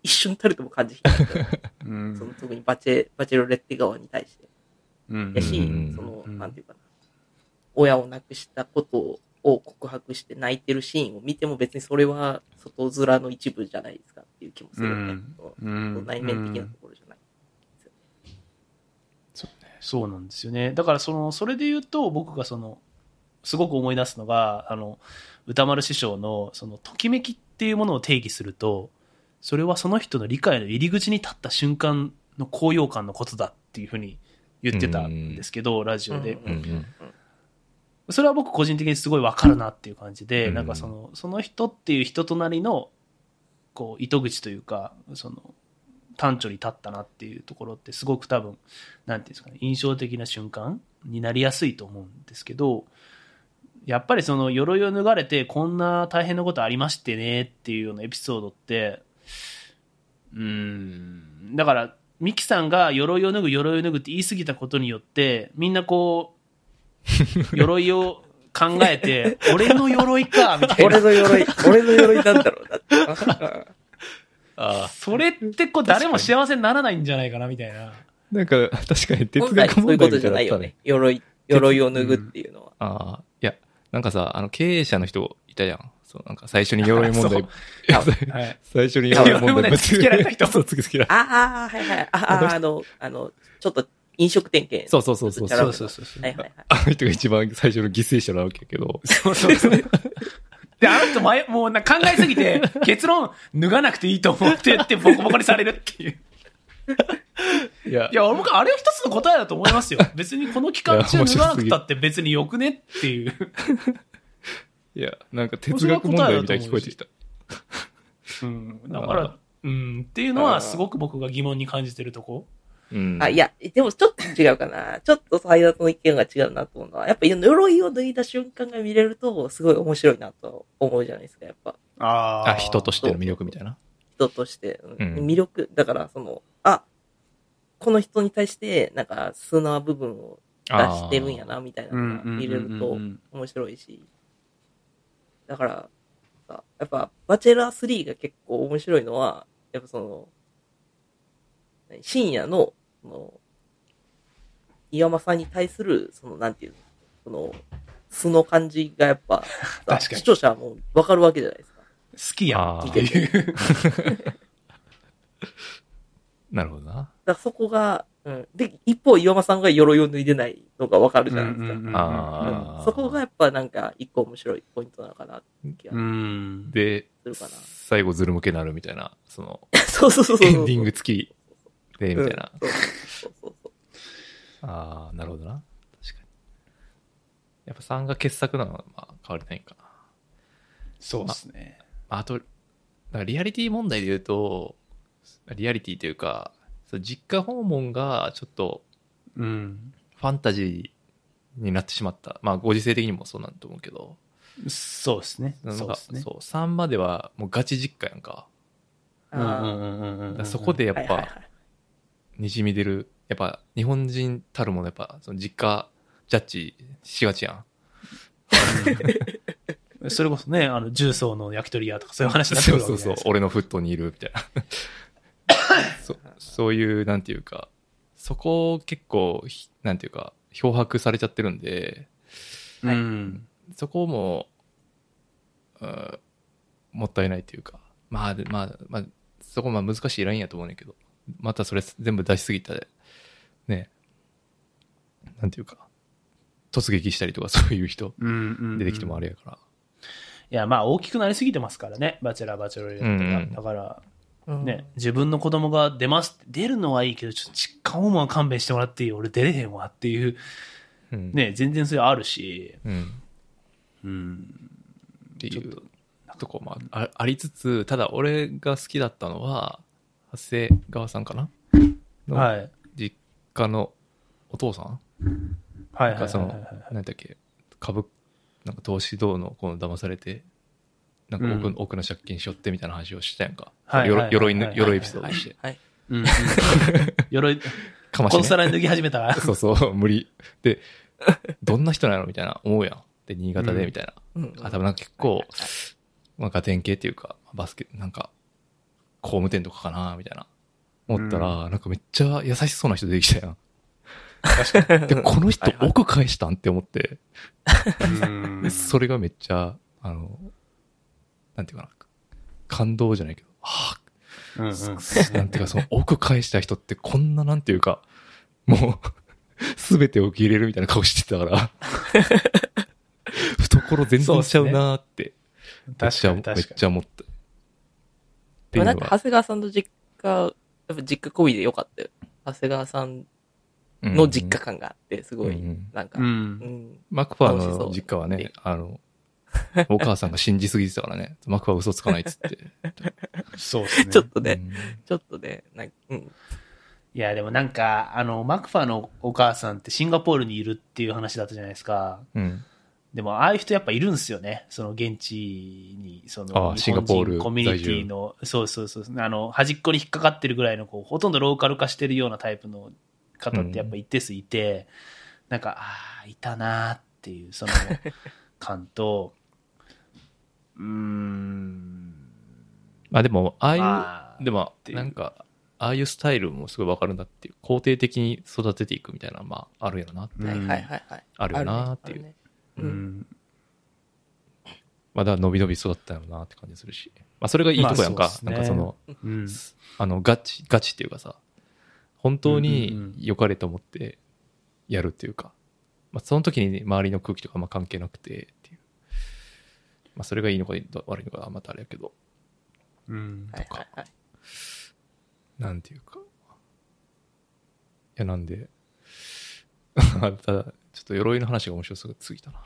一瞬たりとも感じひ ん。うんその特にバチェ、バチェロレッテ側に対して。うんやし、うんその、うんなんていうかな。親を亡くしたことを告白して泣いてるシーンを見ても別にそれは外面の一部じゃないですかっていう気もするよね。うんそのうん内面的なところじゃない。そうなんですよね。だからその、それで言うと、僕がその、すごく思い出すのが、あの、歌丸師匠の、その、ときめきっていうものを定義すると、それはその人の理解の入り口に立った瞬間の高揚感のことだっていうふうに言ってたんですけど、ラジオで。それは僕個人的にすごいわかるなっていう感じで、うん。なんかその、その人っていう人となりの、こう、糸口というか、その、端緒に立ったなっていうところってすごく多分、なんていうんですかね、印象的な瞬間になりやすいと思うんですけど、やっぱりその鎧を脱がれてこんな大変なことありましてねっていうようなエピソードって、うーん、だから、ミキさんが鎧を脱ぐ、鎧を脱ぐって言い過ぎたことによって、みんなこう、鎧を考えて、俺の鎧か、みたいな。俺の鎧、俺の鎧なんだろうなって。あそれってこう誰も幸せにならないんじゃないかな、みたいな。なんか、確かに哲本来学そういうことじゃないよね。。鎧、鎧を脱ぐっていうのは。ああ、いや、なんかさ、あの、経営者の人いたじゃん。そう、なんか最初に鎧問題、はい。最初に鎧問題題突きつけられた人そう、突きつけられた。ああ、はいはい。ああ、あの、あの、ちょっと飲食店系。そうそうそうそうそうそうそう。はいはいはい。あの人が一番最初の犠牲者なわけやけど。そうそうそう。で、あの人前、もうな考えすぎて、結論脱がなくていいと思ってってボコボコにされるっていう。いやいや、僕、あれは一つの答えだと思いますよ。別にこの期間中脱がなくたって別によくねっていう。いや、なんか哲学問題みたいに聞こえてきた。うん。だから、うん。っていうのはすごく僕が疑問に感じてるとこ。うん。あ、いや、でもちょっと違うかな。ちょっと最大の意見が違うなと思うのは、やっぱ鎧を脱いだ瞬間が見れると、すごい面白いなと思うじゃないですか、やっぱ。ああ、人としての魅力みたいな。人として。うんうん魅力、だから、その、あ、この人に対して、なんか、素な部分を出してるんやな、みたいなのが見れると面白いし。だから、さ、やっぱ、バチェラー3が結構面白いのは、やっぱその、何深夜の、その、岩間さんに対する、その、なんていうの、その、素の感じがやっぱ、さ 確かに視聴者はもうわかるわけじゃないですか。好きやんっていう。なるほどな。だそこが、うん。で、一方、岩間さんが鎧を脱いでないのがわかるじゃないですか。うんあーそこがやっぱなんか一個面白いポイントなのかなって気がうん。で、するかな。最後ズル向けになるみたいな、その、そうそうそうそう。エンディング付きで、みたいな。うんそうそうそうそう。ああ、なるほどな。確かに。やっぱ3が傑作なのは、まあ、変わりないかな。そうですね。あと、だからリアリティ問題で言うと、リアリティというか、そう実家訪問がちょっとうん。ファンタジーになってしまった。まあ、ご時世的にもそうなんだと思うけど、そうですね。なんかそうですね。そう、3まではもうガチ実家やんか。うんそこでやっーはいはいはぱ、いにじみ出る、やっぱ日本人たるものやっぱ、その実家ジャッジしがちやん。それこそね、あの、重曹の焼き鳥屋とかそういう話になってくるわそうそうそう。俺のフットにいるみたいな。そそういう、なんていうか、そこを結構、ひなんていうか、漂白されちゃってるんで、うん。そこも、うんもったいないというか、まあ、でまあ、まあ、そこまあ難しいラインやと思うねんけど、またそれ全部出しすぎたで、ね、なんていうか、突撃したりとかそういう人うん。出てきてもあれやから。いや、まあ、大きくなりすぎてますからね。バチェラー、バチェロレットが。うんうんだから、うんね、自分の子供が出ます。出るのはいいけど、ちょっと実家訪問は勘弁してもらっていい俺出れへんわっていう、うん。ね、全然それあるし、うん。うん。っていうととこもありつつ、ただ俺が好きだったのは、長谷川さんかな？のはい。実家のお父さん？はいはいなんかそのはいはいはい、なんだっけ、株、なんか投資どうのこの騙されて、なんか奥,、うん奥の借金しよってみたいな話をしたやんか。はい鎧鎧のはい鎧エピソードにして。はい。うんうん 鎧、かましね。この皿に脱ぎ始めたら。そうそう、無理。で、どんな人なのみたいな、思うやん。で、新潟で、うんみたいな。うんあ、多分なんか結構、まあ、ガテン系っていうか、バスケ、なんか、工務店とかかな、みたいな。思ったら、なんかめっちゃ優しそうな人出てきたやん。で、この人奥返したんって思って、それがめっちゃ、あの、なんていうかな、感動じゃないけど、はうんうん。ぁ、なんていうかその奥返した人ってこんななんていうか、もう、すべてを受け入れるみたいな顔してたから、懐全然ちゃうなーって、めっ確かに。確かちゃ思った。っていうのがまあなんか、長谷川さんの実家、やっぱ実家込みでよかったよ。長谷川さんうんの実家感があって、すごい、うんなんか、に。う。うんん。マクファーの実家はね、あの、お母さんが信じすぎてたからね、マクファー嘘つかないっつって。そうですね。ちょっとね、うんちょっとね、なんか、うん。いや、でもなんか、あの、マクファのお母さんってシンガポールにいるっていう話だったじゃないですか。うん。でも、ああいう人やっぱいるんですよね。その現地に、そあの、シンガポール本人コミュニティの、そうそうそう、あの、端っこに引っかかってるぐらいの、こう、ほとんどローカル化してるようなタイプの方ってやっぱ一定数いて、なんか、ああ、いたなーっていう、その、感と、うーん、まあでも、ああいう、まあでもなんか、ああいうスタイルもすごいわかるんだっていう、肯定的に育てていくみたいな、まあ、あるやろな。うんはいはいはいはい。あるよなっていううん。ん、まあ、だ伸び伸び育ったよなって感じするし。まあ、それがいいとこやんか。まあねなんかその、うん、あの、ガチ、ガチっていうかさ、本当にうん良かれと思ってやるっていうか、まあ、その時に周りの空気とかあんま関係なくてっていう。まあ、それがいいのか悪いのかまたあれやけど、うんはいはいはい。なんていうか。いや、なんで、ただ、ちょっと鎧の話が面白すぎたな。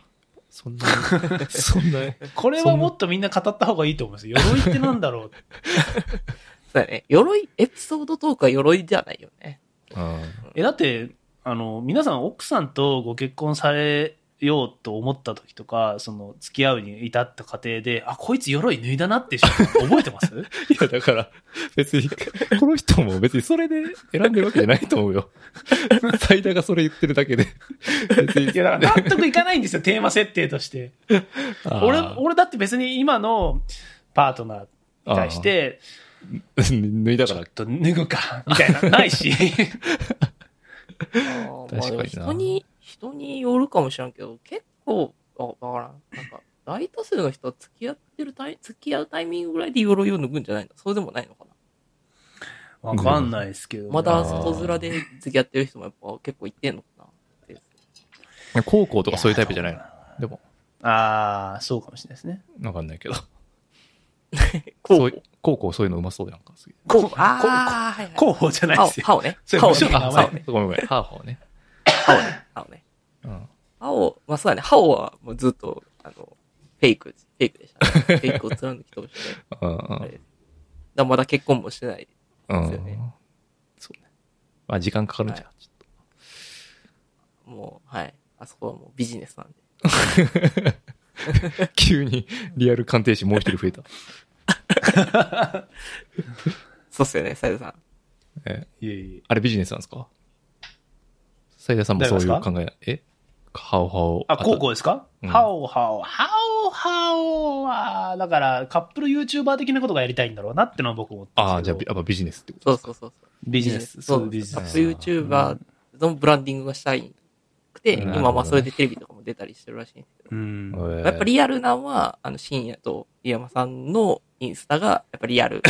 そんなに、そんなに、これはもっとみんな語った方がいいと思うんですよ。鎧ってなんだろう？そうだね。鎧、エピソードトークは鎧じゃないよね。うんえ、だって、あの、皆さん奥さんとご結婚されようと思った時とか、その、付き合うに至った過程で、あ、こいつ鎧脱いだなって人覚えてます？いや、だから、別に、この人も別にそれで選んでるわけじゃないと思うよ。サイダーがそれ言ってるだけで。別に。いや、だから納得いかないんですよ、テーマ設定として。俺、俺だって別に今のパートナーに対して、脱いだからちょっ、と脱ぐか、みたいな、ないし。確かになに、人によるかもしれんけど、結構、あ、わからん。なんか、大多数の人は付き合ってるタイ、付き合うタイミングぐらいで鎧を脱ぐんじゃないのそうでもないのかなわかんないですけど、まだ外面で付き合ってる人もやっぱ結構いってんのかな高校とかそういうタイプじゃないの？でも、ああ、そうかもしれないですね。わかんないけど。高校そういうのうまそうやんか。すげえこう、こああ、はいはい。候補じゃないですよ。歯をね。それ歯をね。ごめんごめん。ハをね。歯をね。歯をね。うん。歯を、まあそうだね。歯をはもうずっと、あの、フェイク、フェイクでしたね。フェイクを貫き通して、うんあれです。だからまだ結婚もしてない。うん。ですよねそうね。まあ時間かかるんじゃん。ちょもう、はい。あそこはもうビジネスなんで。っ と急にリアル鑑定士もう一人増えた。そうっすよね、サイドさん。え、いえいえ。あれビジネスなんですか？斉田さんもそういう誰考え、え？ハオハオ。あ、高校ですか、うんハオハオ。ハオハオは、だから、カップル YouTuber 的なことがやりたいんだろうなってのは僕思ってああ、じゃあビやっぱビジネスってことそうそうそうそう。ビジネス。そそうう、ビジネス。アップ YouTuber のブランディングがしたいくて、うん今まあそれでテレビとかも出たりしてるらしいんですけど。うん。えーやっぱリアルなんは、あの、深夜と井山さんのインスタが、やっぱリアル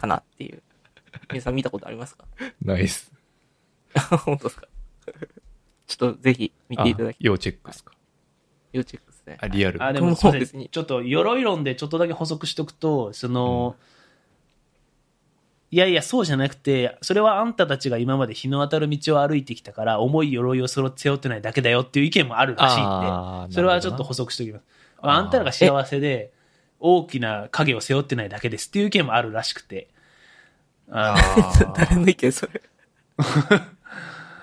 かなっていう。皆さん見たことありますか？ナイス。本当ですか？ちょっとぜひ見ていただき、あ要チェックですか？要チェックですね。あ、リアル。あ、で僕ももそうですちょっと、鎧論でちょっとだけ補足しておくと、その、いやいや、そうじゃなくて、それはあんたたちが今まで日の当たる道を歩いてきたから、重い鎧を背負ってないだけだよっていう意見もあるらしいんで、それはちょっと補足しておきます。あんたらが幸せで、大きな影を背負ってないだけですっていう意見もあるらしくて。あ 誰の意見それ？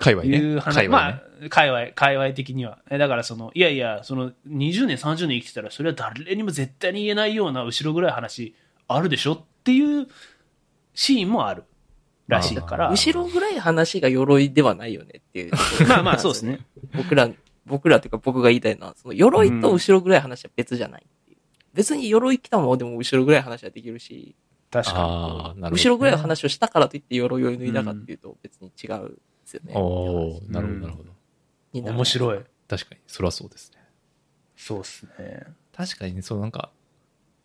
界隈ね。いう話、界隈ね。まあ、界隈、界隈的には。えだからその、いやいや、その、20年、30年生きてたら、それは誰にも絶対に言えないような後ろぐらい話あるでしょっていうシーンもある。らしいから。後ろぐらい話が鎧ではないよねっていう。まあまあ、そうですね。僕ら、僕らっていうか僕が言いたいのは、その鎧と後ろぐらい話は別じゃないっていう。別に鎧着たままでも後ろぐらい話はできるし、確かああ、なるほど、後ろぐらいの話をしたからといって鎧を脱いだかっていうと別に違うんですよね。おーなるほど、なるほど。面白い。確かに、それはそうですね。そうっすね。確かにね、そのなんか、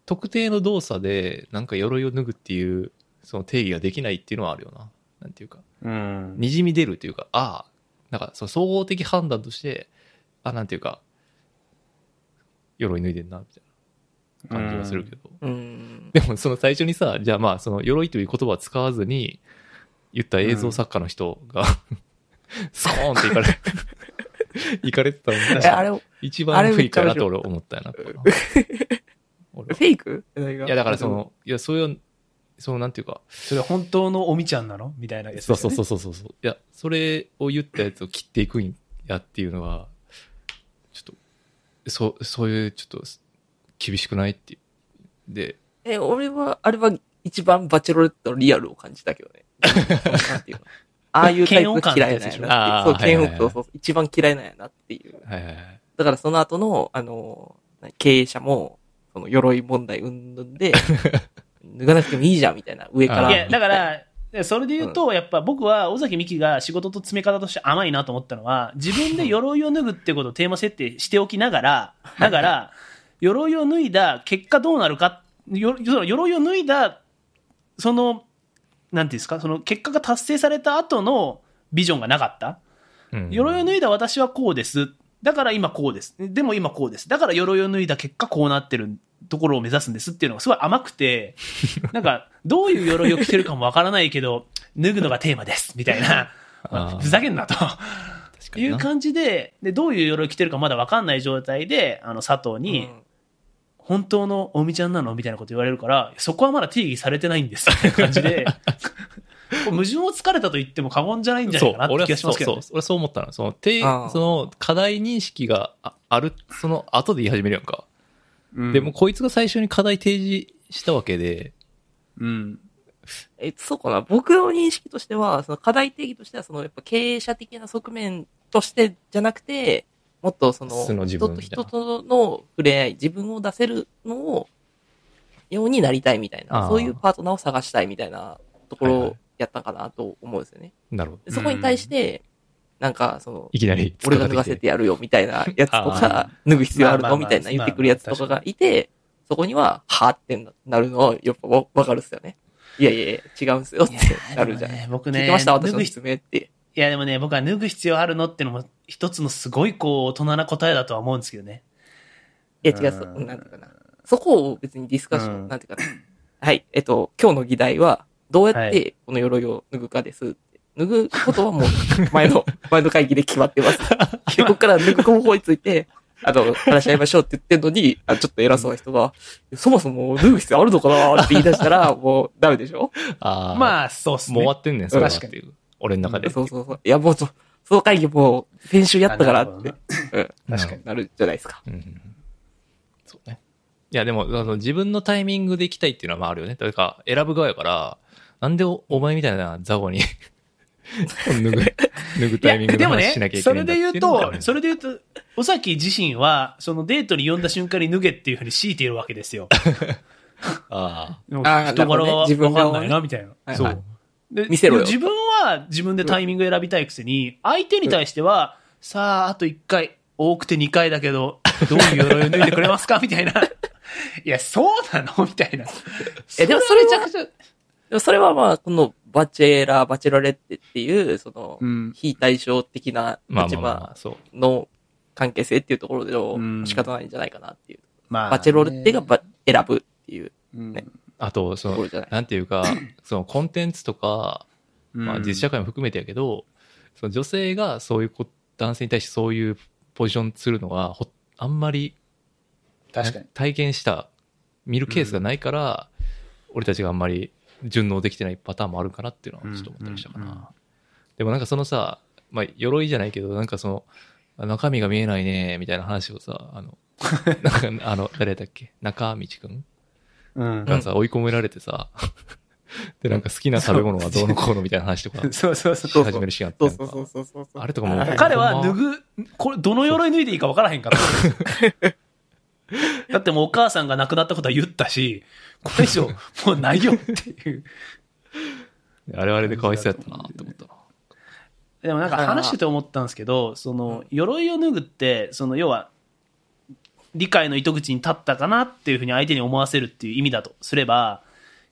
特定の動作で、なんか鎧を脱ぐっていう、その定義ができないっていうのはあるよな。なんていうか、うん。にじみ出るというか、ああ、なんかその総合的判断として、あ、なんていうか、鎧脱いでんな、みたいな感じはするけど。うん。でもその最初にさ、じゃあまあその鎧という言葉を使わずに言った映像作家の人が、スコーンっていかれ、いかれてたのえ、あれ、フ一番フェイクだなと俺思ったよな。俺。はェイク？いいやだからそ、の、いやそういう、そのなんていうか、それ本当のおみちゃんなの？みたいなやつ、そうそうそうそうそうそう。いや、それを言ったやつを切っていくんやっていうのは、ちょっと、そう、そういうちょっと厳しくないっていう。で、え、俺は、あれは一番バチェロレットのリアルを感じたけどね。なんていうのああいうタイプが嫌いなんやなっていう。そう、一番嫌いなんやなっていう。はいはいはい。だからその後の、あの、経営者も、その鎧問題うんぬんで、脱がなくてもいいじゃんみたいな、上から。いや、だから、でそれで言うと、やっぱ僕は尾崎美紀が仕事と詰め方として甘いなと思ったのは、自分で鎧を脱ぐってことをテーマ設定しておきながら、だから、鎧を脱いだ結果どうなるか、よ鎧を脱いだ、その、なんていうんですか、その結果が達成された後のビジョンがなかった？うん鎧を脱いだ私はこうです。だから今こうです。でも今こうです。だから鎧を脱いだ結果こうなってるところを目指すんですっていうのがすごい甘くて、なんか、どういう鎧を着てるかもわからないけど、脱ぐのがテーマです。みたいな。あーふざけんなと。いう感じで、で、どういう鎧着てるかまだわかんない状態で、あの、佐藤に、うん本当のおみちゃんなの？みたいなこと言われるから、そこはまだ定義されてないんですって感じで、矛盾をつかれたと言っても過言じゃないんじゃないかなって俺は気がしますけど、ねそうそう。俺はそう思ったの。その、てその、課題認識があある、その後で言い始めるやんか。うんでも、こいつが最初に課題提示したわけで、うん。え、そうかな。僕の認識としては、その課題定義としては、そのやっぱ経営者的な側面としてじゃなくて、もっとその、素の自人と人との触れ合い、自分を出せるのを、ようになりたいみたいな、そういうパートナーを探したいみたいなところやったかなと思うんですよね。なるほど。でそこに対して、なんか、その、いきなり、俺が脱がせてやるよみたいなやつとか、脱ぐ必要あるのみたいな言ってくるやつとかがいて、そこには、はーってなるのは、やっぱわわかるっすよね。いやいや違うんすよってなるじゃん。ね僕ねました、私のって。いやでもね、僕は脱ぐ必要あるのってのも一つのすごいこう大人な答えだとは思うんですけどね。いや違う、そうんなんていうかな。そこを別にディスカッション、うんなんていうかな。はい、えっと、今日の議題は、どうやっはいてこの鎧を脱ぐかですって。脱ぐことはもう、前の、前の会議で決まってます。でここから脱ぐ方法について、あの、話し合いましょうって言ってんのに、あちょっと偉そうな人が、そもそも脱ぐ必要あるのかなって言い出したら、もうダメでしょ？ああ。まあ、そうっすね。もう終わってんねん、それはっ確かていう。俺の中で。そうそうそう。いや、もうそ、その会議もう、先週やったからってうん、確かになるじゃないですか。うんうんそうね。いや、でも、あの自分のタイミングで行きたいっていうのはまああるよね。だから、選ぶ側やから、なんでおお前みたいなザゴに 脱ぐ、脱ぐタイミングででもね話しなきゃいけそないんだれで言うっていうのがあると、それで言うと、尾崎自身は、そのデートに呼んだ瞬間に脱げっていうふうに強いているわけですよ。あでもあー人柄はなるほどね自分かんないな、みたいな。はいそう。で見せろよ。自分は自分でタイミング選びたいくせに、相手に対しては、さあ、あと1回、多くて2回だけど、どういう鎧を脱いでくれますか？みたいな。いや、そうなの？みたいな。え、でもそれめちゃそれはまあ、このバチェラー、バチェラレッテっていう、その、うん。非対称的な立場、そう。の関係性っていうところでうん。の仕方ないんじゃないかなっていう。まバチェロレッテがば選ぶっていう。うん。ねあと、そのなんていうか、そのコンテンツとか、まあうん実社会も含めてやけど、その女性がそういうこ男性に対してそういうポジションするのが、ほあんまり確かに。体験した、見るケースがないから、俺たちがあんまり順応できてないパターンもあるかなっていうのはちょっと思ったりしたかな。うん。うんうんでもなんかそのさ、まあ、鎧じゃないけど、なんかその、あ中身が見えないね、みたいな話をさ、あの、なんか、あの、誰だっけ？中道くん？うん。がさ、追い込められてさ、で、なんか好きな食べ物がどうのこうのみたいな話とか そうそうそう。し始めるシーンあってそうそうそうそうそう。あれとかもあ彼は脱ぐ、これ、どの鎧脱いでいいか分からへんかった。だってもうお母さんが亡くなったことは言ったし、これ以上もうないよっていう。あれはあれでかわいそうやったなって思ったな。でもなんか話してて思ったんですけど、その、鎧を脱ぐって、その要は、理解の糸口に立ったかなっていうふうに相手に思わせるっていう意味だとすれば、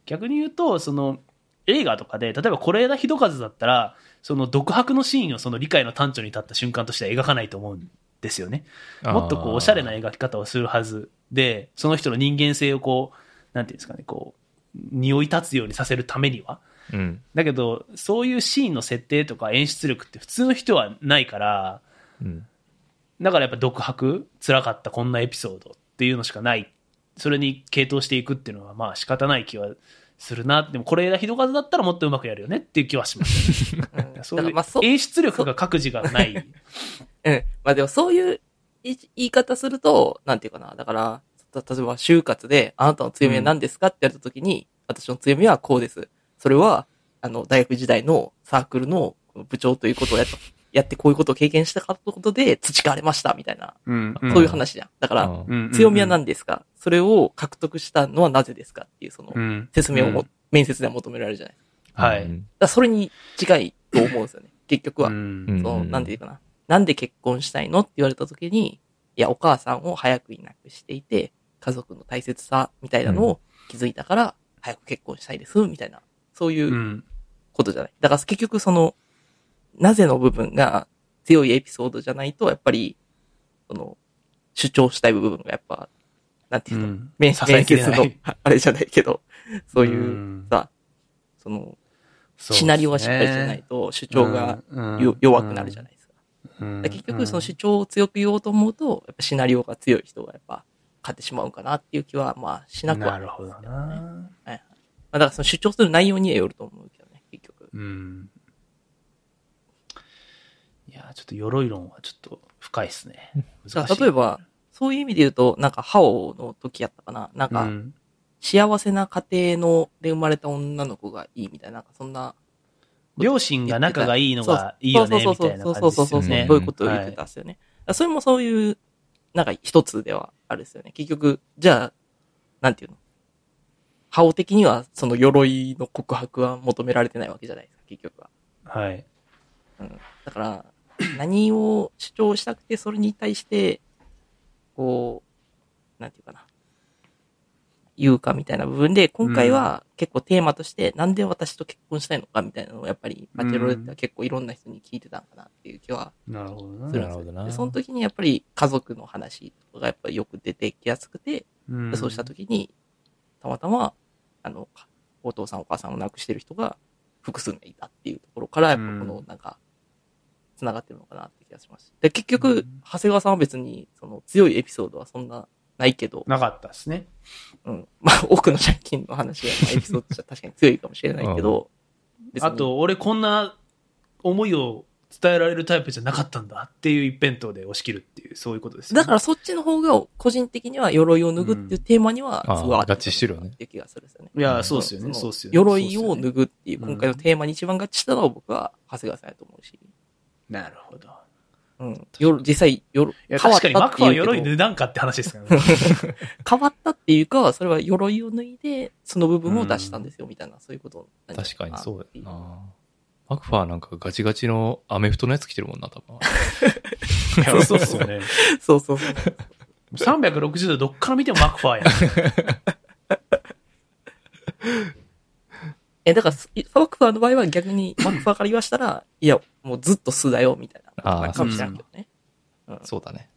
逆に言うと、その、映画とかで、例えば是枝裕和だったら、その独白のシーンをその理解の端緒に立った瞬間としては描かないと思うんですよね。もっとこう、おしゃれな描き方をするはずで、その人の人間性をこう、なんていうんですかね、こう、匂い立つようにさせるためには。うん。だけど、そういうシーンの設定とか演出力って普通の人はないから、うん。だからやっぱ独白、辛かったこんなエピソードっていうのしかない。それに傾倒していくっていうのはまあ仕方ない気はするな。でもこれひどかずだったらもっとうまくやるよねっていう気はします、ね。うんそう演出力が各自がない。う ん。まあでもそういう言い方すると、なんていうかな。だから、た例えば就活で、あなたの強みは何ですかって言われたときに、私の強みはこうです。それは、あの、大学時代のサークルの部長ということをやっやってこういうことを経験したかったことで培われました、みたいな、うんそういう話じゃん。だから、うん強みは何ですかそれを獲得したのはなぜですかっていう、そのう、ん説明をも、うん面接では求められるじゃないですか。はい。うんだからそれに近いと思うんですよね。結局は。うんうんそう、なんていうかな。なんで結婚したいのって言われた時に、いや、お母さんを早くいなくしていて、家族の大切さみたいなのを気づいたから、早く結婚したいです、みたいな、そういううんことじゃない。だから結局その、なぜの部分が強いエピソードじゃないと、やっぱり、その、主張したい部分がやっぱ、なんていうの、うん。面面接のああれじゃないけど、そういう、うんさ、その、シナリオがしっかりしてないと主張がうん。よ弱くなるじゃないですか。から結局その主張を強く言おうと思うと、やっぱシナリオが強い人がやっぱ勝ってしまうかなっていう気は、まあしなくはなるほどな。まあだからその主張する内容にはよると思うけどね、結局。うん。ちょっと鎧論はちょっと深いですね。だ難しい。例えば、そういう意味で言うと、なんか、ハオの時やったかな。なんか、うん幸せな家庭ので生まれた女の子がいいみたいな、なんかそんな。両親が仲がいいのがいいよね、みたいな感じそうそうそうそうそう、ですよね。そういうことを言ってたんですよね。だからそれもそういう、なんか一つではあるですよね。結局、じゃあ、なんていうの？ハオ的にはその鎧の告白は求められてないわけじゃないですか、結局は。はい。うん。だから、何を主張したくて、それに対して、こう、なんていうかな。言うかみたいな部分で、今回は結構テーマとして、なんで私と結婚したいのかみたいなのをやっぱり、バチェロレッテは結構いろんな人に聞いてたんかなっていう気はなるほどな。するんですよなるほどな。でその時にやっぱり家族の話とかがやっぱりよく出てきやすくて、うん。そうした時に、たまたま、あの、お父さんお母さんを亡くしてる人が複数名いたっていうところから、やっぱこの、なんか、繋がってるのかなって気がします。で、結局、うん長谷川さんは別に、その、強いエピソードはそんなないけど、なかったですね。うん。まあ、多くの借金の話は、まあ、エピソードとしては確かに強いかもしれないけど、あ、と、俺こんな思いを伝えられるタイプじゃなかったんだっていう一辺倒で押し切るっていう、そういうことですよねだからそっちの方が、個人的には鎧を脱ぐっていうテーマには、うんすごい合ってあー合致してるよねっていう気がするんですよね。いや、そうですよね。そうですよね。鎧を脱ぐ。ぐっていう今回のテーマに一番合致したのは僕は長谷川さんやと思うし。なるほど。うん。よ実際、よ変わった確かにマクファーは鎧脱だんかって話ですからね。変わったっていうか、それは鎧を脱いで、その部分を出したんですよ、みたいな、そういうこと確かにそうっていうやな。マクファーなんかガチガチのアメフトのやつ着てるもんな、多分。いやそうですよね。そうそうそう。360度どっから見てもマクファーや。え、だから、マクファーの場合は逆に、マクファーから言わしたら、いや、もうずっと素だよ、みたいな。あーなんかもしれんけどね。そうだね。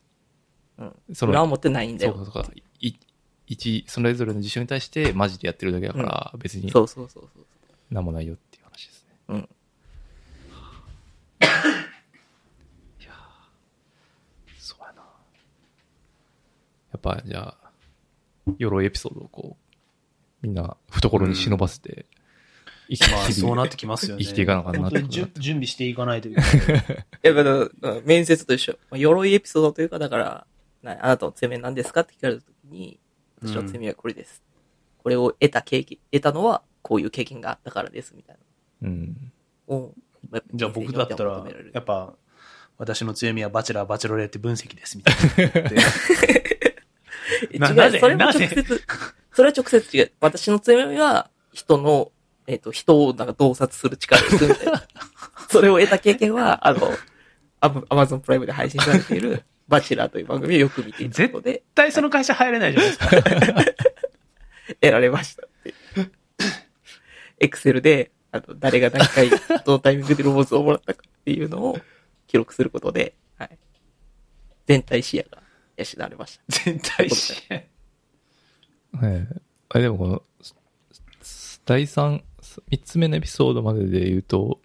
うん。その、裏は持ってないんだよ。そうそうそう。い一、それぞれの事象に対してマジでやってるだけだから、別にそうそうそうそう。なんもないよっていう話ですね。うん。いやーそうやな。やっぱ、じゃあ、鎧エピソードをこう、みんな懐に忍ばせて、生きまあ、そうなってきますよね。生きていかなあかんなって本当に準準備していかないといけない。いや、だから、うん面接と一緒。まあ鎧エピソードというか、だから、なあなたの強みは何ですかって聞かれたときに、私の強みはこれです。これを得た経験、得たのは、こういう経験があったからです、みたいうん。なのを。やっぱじゃあ僕だったらやっぱ、私の強みはバチェラー、バチェロレーテ分析です、みたいな。な違う、それも直接、それは直接違う。私の強みは、人の、えっ、と、人をなんか洞察する力です、みたいな。それを得た経験は、あの、アマアマゾンプライムで配信されている、バチェラーという番組をよく見ていたことで、絶対その会社入れないじゃないですか。得られましたって。エクセルで、あの、誰が何回、どのタイミングでロボットをもらったかっていうのを記録することで、はい。全体視野が養われました。全体視野。ええあでもこの、す第3、三つ目のエピソードまでで言うと、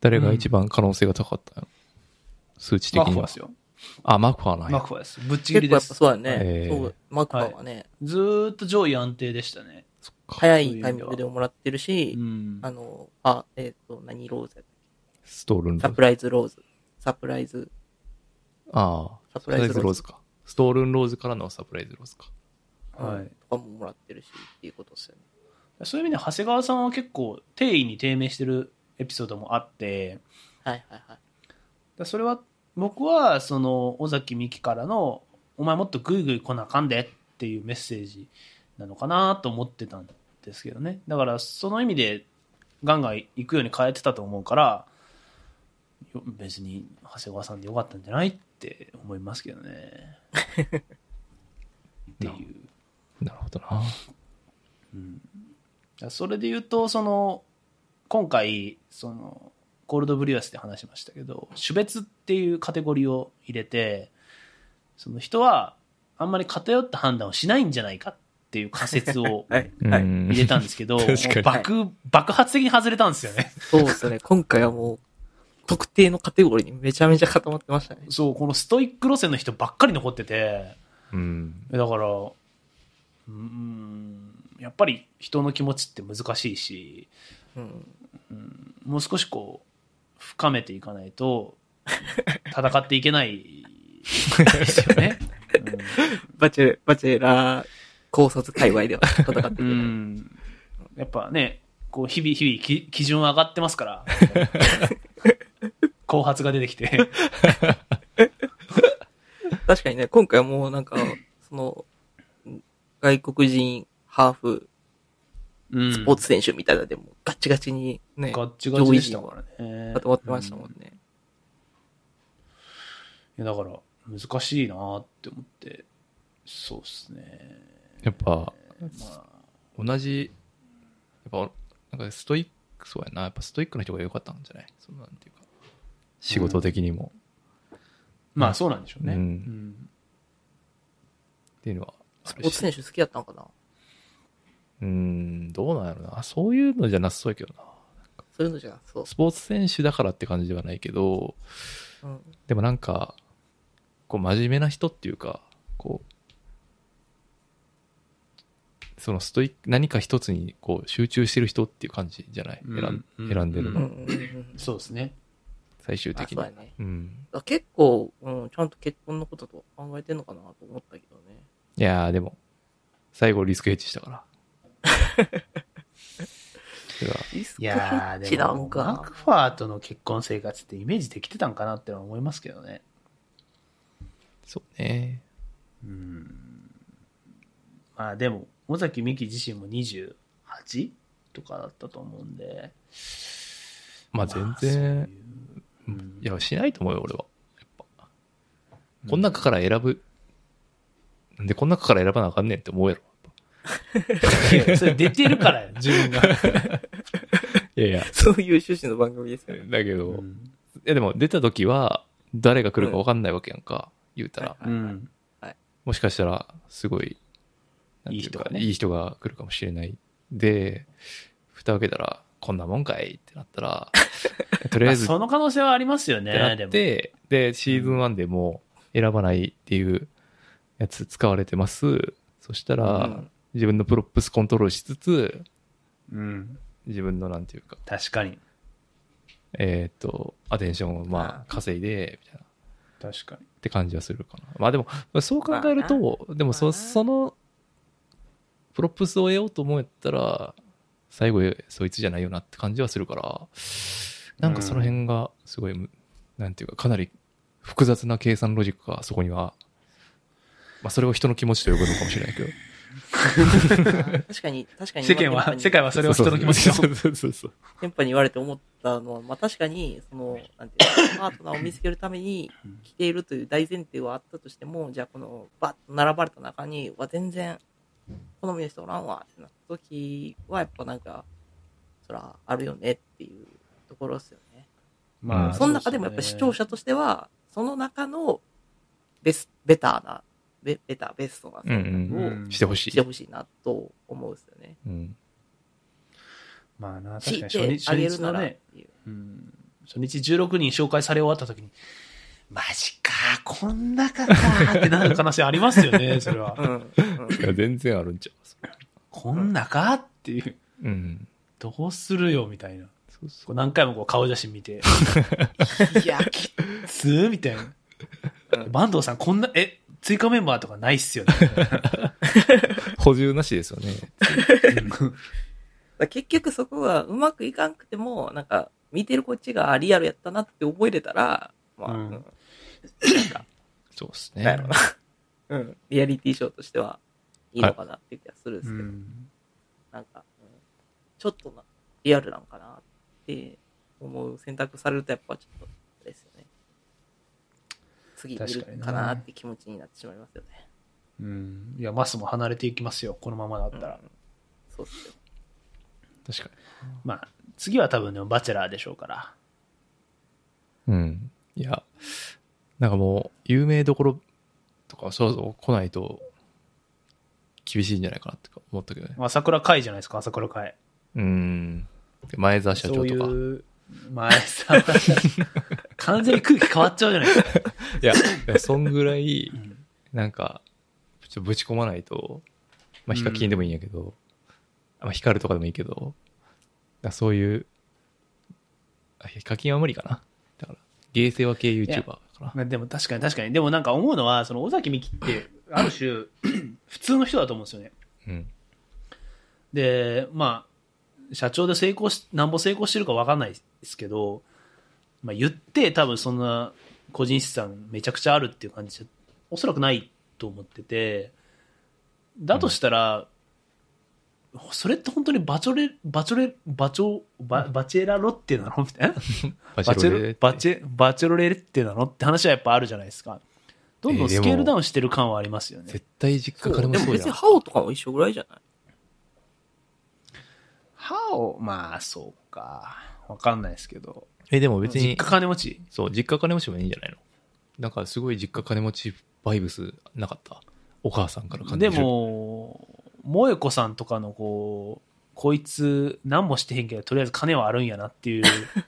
誰が一番可能性が高かったの、数値的にはマクファーです。よ。あ、マクファーなんや。マクファーです。ぶっちぎりです結構やっぱ。そうだね。えーそう、マクファーはね、ずーっと上位安定でしたね。早いタイミングでもらってるしう、ん。あの、あ、えっ、と、何ローズやったストールンローズサプ。ライズローズ。サプライズ、ああ、ササプライズローズか。ストールンローズからのサプライズローズか。はいとかももらってるし、っていうことですよね。そういう意味で長谷川さんは結構定位に低迷してるエピソードもあって、はいはいはい。だそれは僕はその尾崎美紀からの「お前もっとグイグイ来なあかんで」っていうメッセージなのかなと思ってたんですけどねだからその意味でガンガン行くように変えてたと思うからよ別に長谷川さんでよかったんじゃないって思いますけどねっていうなるほどな。それで言うとその今回そのコールドブリュアスで話しましたけど種別っていうカテゴリーを入れてその人はあんまり偏った判断をしないんじゃないかっていう仮説を 入れたんですけど、もう確かに爆爆発的に外れたんですよね。そうですね。今回はもう、特定のカテゴリーにめちゃめちゃ固まってましたね。そう、このストイック路線の人ばっかり残ってて、うん。だから、うーん、やっぱり人の気持ちって難しいし、うん。もう少しこう、深めていかないと、戦っていけないですよね。バチェ、バチェラー考察界隈では戦っていけうない。ん。やっぱね、こう、日々日々き基準上がってますから、後発が出てきて、確かにね、今回はもうなんか、その、外国人ハーフうんスポーツ選手みたいなのでもガッチガチにね、ガッチガチでしたからね。固まってましたもんね。いやだから、難しいなって思って、そうっすね。やっぱ、ま同じ、やっぱ、なんかストイック、そうやな。やっぱストイックな人が良かったんじゃない？そのなんていうか。仕事的にも。あ、まあそうなんでしょうね。うんうんっていうのはあス。ポーツ選手好きだったのかな？うーん、どうなんやろな。そういうのじゃなさそうやけどな。そういうのじゃ、そう。スポーツ選手だからって感じではないけど、うん。でもなんか、こう真面目な人っていうか、こう、そのストイック、何か一つにこう集中してる人っていう感じじゃない、うん選んうん選んでるの。そうですね。最終あ的に。ね。うん。結構、うん、ちゃんと結婚のことと考えてんのかなと思ったけどね。いやーでも、最後リスクヘッジしたから。いやー、でも、んかマクファーとの結婚生活ってイメージできてたんかなってのは思いますけどね。そうね。うん。まあでも、尾崎美紀自身も 28? とかだったと思うんで。まあ全まあそうい然、ううんいや、しないと思うよ、俺は。やっぱ。この中から選ぶ、なんでこの中から選ばなあかんねんって思うやろ。い やそれ出てるからよ、自分が。いやいや、そういう趣旨の番組ですよね。だけど、いうんやでも出た時は、誰が来るか分かんないわけやんか、言うたら。もしかしたら、すごい、なんていうかいい人がねいい人が来るかもしれない。で、蓋を開けたら、こんなもんかいってなったら、とりあえず、その可能性はありますよね、てなでも。って、で、シーズン1でも選ばないっていうやつ使われてます。そしたら、うん自分の props コントロールしつつ、うん。自分のなんていうか、確かに。えっ、と、アテンションをまあ稼いで、みたいな。確かに。って感じはするかな。まあでも、そう考えると、でもそ、その、 props を得ようと思ったら、最後そいつじゃないよなって感じはするから、なんかその辺がすごいむ、なんていうか、かなり複雑な計算ロジックがそこには、まあそれを人の気持ちと呼ぶのかもしれないけど。確かに、確かに。世間は、世界はそれを人の気持ちと。そうそうそうそう。テンパに言われて思ったのは、まあ確かに、その、なんていうの、パートナーを見つけるために来ているという大前提はあったとしても、じゃあこの、バッと並ばれた中に、は全然、好みの人おらんわってなった時は、やっぱなんか、そら、あるよねっていうところですよね。まあその中でもやっぱ視聴者としては、その中のベス、ベターな、ベベター、ベストな選択をうんしてほしいして。ほしいなと思うんですよね。うん。まあな、確かに初日、てあげるならっ初日のね、う。うん初日16人紹介され終わった時に、マジか、こん中かってなる可能性ありますよね、それは。うん。うんいや、全然あるんちゃこん中っていう、う。うん。どうするよ、みたいな。そうそこう何回もこう顔写真見て、いや、きつーみたいな。坂東さん、こんな、え、追加メンバーとかないっすよね。う。補充なしですよね。結局そこがうまくいかんくても、なんか、見てるこっちがあリアルやったなって覚えれたら、まあ、ううんん、なんか、そうですね。うん。リアリティショーとしてはいいのかなっていう気がするんですけど、なんか、うんちょっとな、リアルなんかなって思う選択されるとやっぱちょっと。次見る確かになかなって気持ちになってしまいますよね。うん。いや、マスも離れていきますよ、このままだったら。うんそうっすよ。確かまあ、次は多分ね、バチェラーでしょうから。に。うん。いや、なんかもう、有名どころとか、そうそう来ないと、厳しいんじゃないかなって思ったけどね。朝倉海じゃないですか、朝倉海。うん。で前澤社長そうとか。いう、前さ、完全に空気変わっちゃうじゃないですか。いや、いやそんぐらい、なんか、ちょっとぶち込まないと、まあ、ヒカキンでもいいんやけど、まあ、ヒカルとかでもいいけど、だそういう、あヒカキンは無理かな。だから、芸世話系 YouTuber かな。まあでも確かに確かに。でもなんか思うのは、その尾崎美紀って、ある種、普通の人だと思うんですよね。うん。で、まあ、社長で成功し、なんぼ成功してるか分かんないですけど、まあ言って多分そんな個人資産めちゃくちゃあるっていう感じじゃ、おそらくないと思ってて、だとしたら、それって本当にバチョレ、バチョレ、バチョ、ババチェラロッテなのみたいな。ババチェロバチェバチェロレッテなのって話はやっぱあるじゃないですか。どんどんスケールダウンしてる感はありますよね。絶対実家金もそう。でも別にハオとかも一緒ぐらいじゃない？歯を、まあそうか。わかんないですけど。え、でも別に実家、金持ち？そう、実家金持ちもいいんじゃないの？なんかすごい実家金持ちバイブスなかった？お母さんから感じでる。も、萌子さんとかのこう、こいつ何もしてへんけど、とりあえず金はあるんやなっていう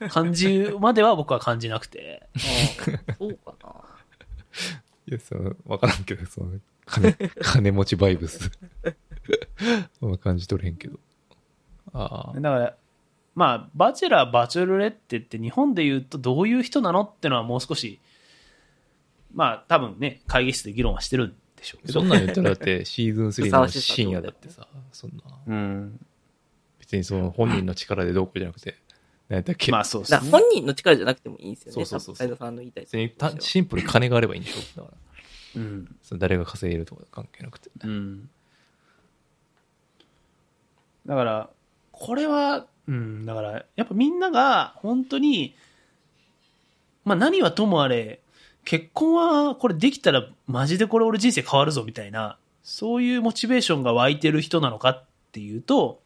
感じまでは僕は感じなくて。ああ、そうかな。いや、その、わからんけど、その、金、金持ちバイブス。そんな感じ取れへんけど。ああ。だから、まあ、バチェラー、バチェロレッテって日本で言うとどういう人なのってのはもう少し、まあ多分ね、会議室で議論はしてるんでしょうけど。そんなん言ったらだって シーズン3の深夜だってさ、そんな、うん。別にその本人の力でどうこうじゃなくて、何やったっけ、まあそうですね。本人の力じゃなくてもいいんですよね。そうそうそう斉藤さんの言いたい別にたシンプルに金があればいいんでしょだから、うん。その誰が稼いでるとか関係なくて。うん。だから、これは、うん、だから、やっぱみんなが本当に、まあ何はともあれ、結婚はこれできたらマジでこれ俺人生変わるぞみたいな、そういうモチベーションが湧いてる人なのかっていうと、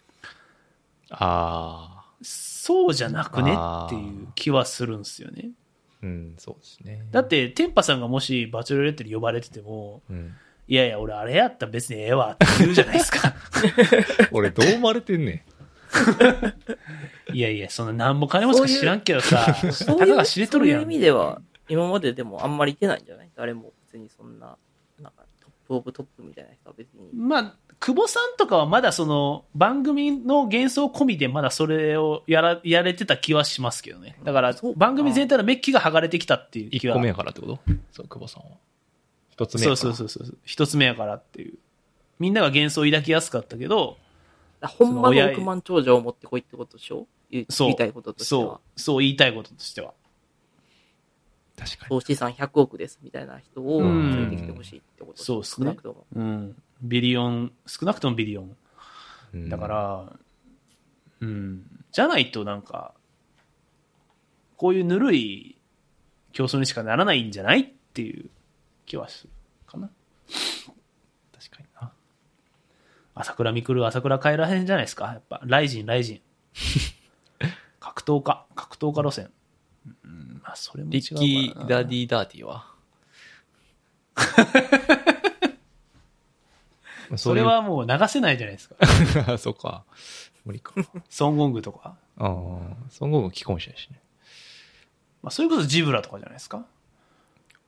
ああ、そうじゃなくねっていう気はするんですよね。うん、そうですね。だっ、て、テンパさんがもしバチェロレッテに呼ばれてても、うん、いやいや、俺あれやったら別にええわって言うじゃないですか。俺どう思われてんねん。いやいや、そんななんも金持ちか知らんけどさ、そういうたかが知れとるやんそういう意。味では、今まででもあんまりいてないんじゃない誰も別にそんな、なんかトップオブトップみたいな人は別に。まあ、久保さんとかはまだその番組の幻想込みでまだそれをやら、やれてた気はしますけどね。だからそうか番組全体のメッキが剥がれてきたっていう気は。1個目やからってことそう、久保さんは。一つ目そうやから。そうそうそう。一つ目やからっていう。みんなが幻想を抱きやすかったけど、だほんまの親億万長者を持ってこいってことでしょ？言そう言いたいこととしてはそ。う、そう言いたいこととしては。確かに。総資産100億ですみたいな人を連れてきてほしいってことそうね少なくとも。うん。ビリオン、少なくともビリオン。うんだか、ら、うん。じゃないとなんか、こういうぬるい競争にしかならないんじゃないっていう気はするかな。朝倉未来、朝倉帰らへんじゃないですか。やっぱ、ライジン、ライジン。格闘家、格闘家路線。うん、まあ、それも違リッうからなキー・ダディ・ダーティは？それ、はもう流せないじゃないですか。そういうそうか。無理か。ソンゴングとか。ああ、その後も既婚者やしね。まあ、それこそジブラとかじゃないですか。ああ。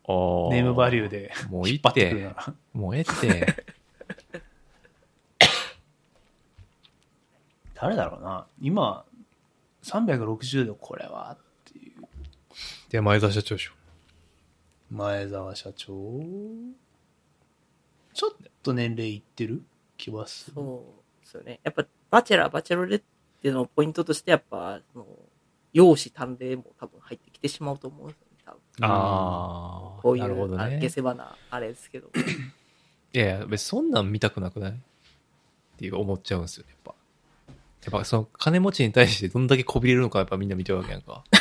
ネームバリューでもういいって。もうええって。誰だろうな。今、360度これはっていう。で、前澤社長でしょ。前澤社長ちょっと年齢いってる？気はする。そうですよね。やっぱ、バチェラー、バチェロレッテのポイントとして、やっぱ、その、容姿端麗も多分入ってきてしまうと思うんですよね。多分ああ。こういう、なるほどねあ下。世話な、あれですけど。いやいや、別にそんなん見たくなくない？っていう思っちゃうんですよ、やっぱ。やっぱその金持ちに対してどんだけこびれるのかやっぱみんな見てるわけやんか。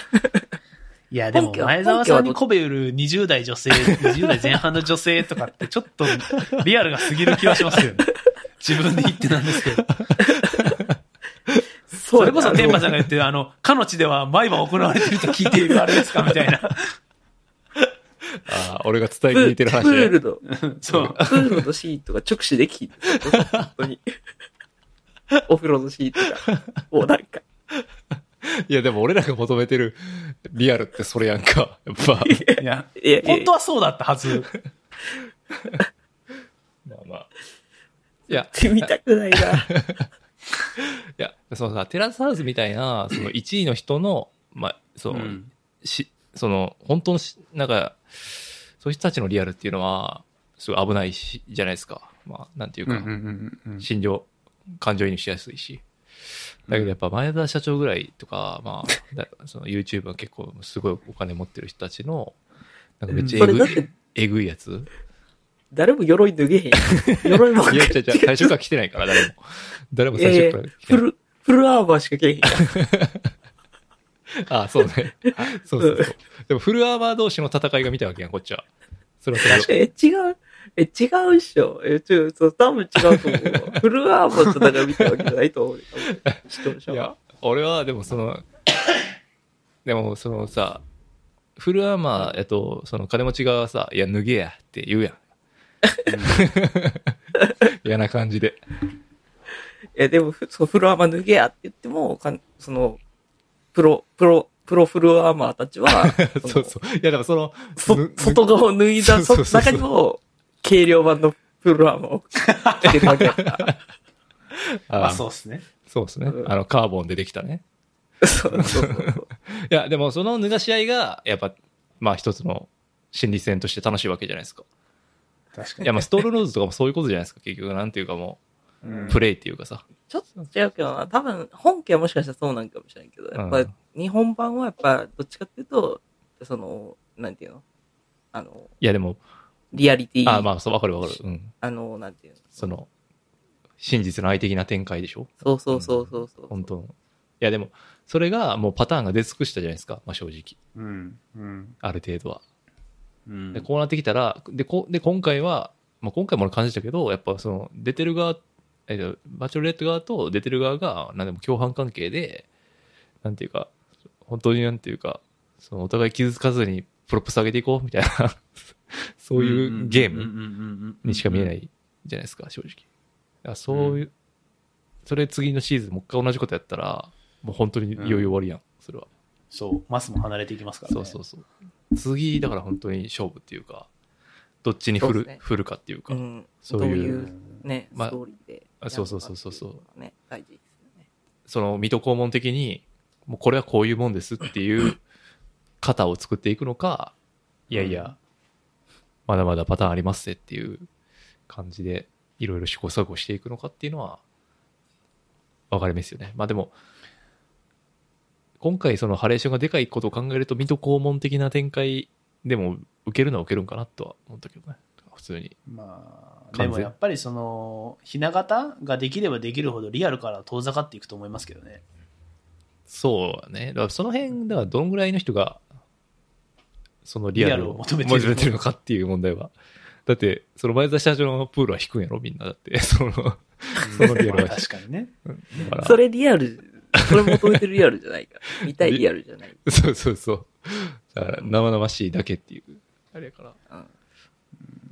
いや、でも前澤さんにこべ売る20代女性、20代前半の女性とかってちょっと リアルが過ぎる気はしますよね。自分で言ってなんですけど。そそれこそ天馬さんんが言ってる、あの、かの地では毎晩行われてると聞いているあれですかみたいな。ああ、俺が伝えプに似てる話ね。プールの、そう。プールのシートが直視でき。本当に。お風呂のシートが。もうなんか。いや、でも俺らが求めてるリアルってそれやんか。やっぱ。いや、いや、本当はそうだったはず。まあまあ。いや、見たくないな。いや、そのさ、テラスハウスみたいな、その1位の人の、まあ、その、うんし、その、本当のし、なんか、そういう人たちのリアルっていうのは、すごい危ないし、じゃないですか。まあ、なんていうか、心情、感情移入しやすいし。だけどやっぱ前田社長ぐらいとか、まあ、だその YouTube は結構すごいお金持ってる人たちの、なんかめっちゃえぐい、えぐいやつ誰も鎧脱げへん。鎧もいや、違う違う、最初から来てないから、誰も。誰も最初から来てない。フル、フルアーマーしか着れへんやん。あそうね。そうそうそう。でもフルアーマー同士の戦いが見たわけやん、こっちは。それはそれでえ、違う？え、違うっしょ。え、ちょ、そう、多分違うと思うわ。フルアーマーとだから見たわけじゃないと思う視聴者はいや、俺はでもその、でもそのさ、フルアーマー、えっと、その金持ち側はさ、いや、脱げやって言うやん。嫌な感じで。いや、でも、ふそうフルアーマー脱げやって言っても、かんその、プロ、プロ、プロフルアーマーたちは、そうそう。いや、だからその、そぬ外側を脱いだ、そそうそうそう中にも、軽量版のフルア ーマーを着てるわけやから。あまあそうですね。そうですね。うんあの、カーボンでできたね。そうそうそうそう。いや、でもその脱がし合いが、やっぱ、まあ一つの心理戦として楽しいわけじゃないですか。確かいや、まあストールローズとかもそういうことじゃないですか、結局。なんていうかもにう、プレイっていうかさ。ちょっと違うけどな。多分、本家はもしかしたらそうなんかもしれないけど、やっぱ、うん日本版はやっぱ、どっちかっていうと、その、なんていうの？あの、いや、でも、リアリティ、あまあ、そう、わかるわかる。うん。あの、なんていうのその、真実の愛的な展開でしょ？そうそうそうそうそう。本当の。いや、でも、それがもうパターンが出尽くしたじゃないですか？まあ正直。うん。うん。ある程度は。うんで、こうなってきたら、で、こで今回は、まあ今回も俺感じたけど、やっぱその、出てる側、えっと、バチェロレッテ側と出てる側が、なんでも共犯関係で、なんていうか、本当になんていうか、そのお互い傷つかずに props 上げていこうみたいな、そういうゲームにしか見えないいじゃないですか、正直。そういう、それ次のシーズンもう一回同じことやったら、もう本当にいよいよ終わりやん、それは。そう。マスも離れていきますからね。そうそうそう。次、だから本当に勝負っていうか、どっちに振る、振るかっていうか、うん。そういうどういうね、まあストーリーで。あそうそうそうそうそう大事ですよね。その水戸黄門的に、もうこれはこういうもんですっていう型を作っていくのか、いやいや、まだまだパターンありますねっていう感じで、いろいろ試行錯誤していくのかっていうのは、分かれ目ですよね。まあでも、今回そのハレーションがでかいことを考えると、水戸黄門的な展開でも受けるのは受けるんかなとは思ったけどね。普通に。まあ、でもやっぱりその、ひな形ができればできるほどリアルから遠ざかっていくと思いますけどね。そうだね。だからその辺、だからどのぐらいの人が、そのリアルを求めてるのかっていう問題は。だって、その前田社長のプールは低いんやろみんな。だって、その、そのリアルはまあ確かにね。だからそれリアル、それ求めてるリアルじゃないから。見たいリアルじゃない。そうそうそう。だから、生々しいだけっていう、あれやから。うん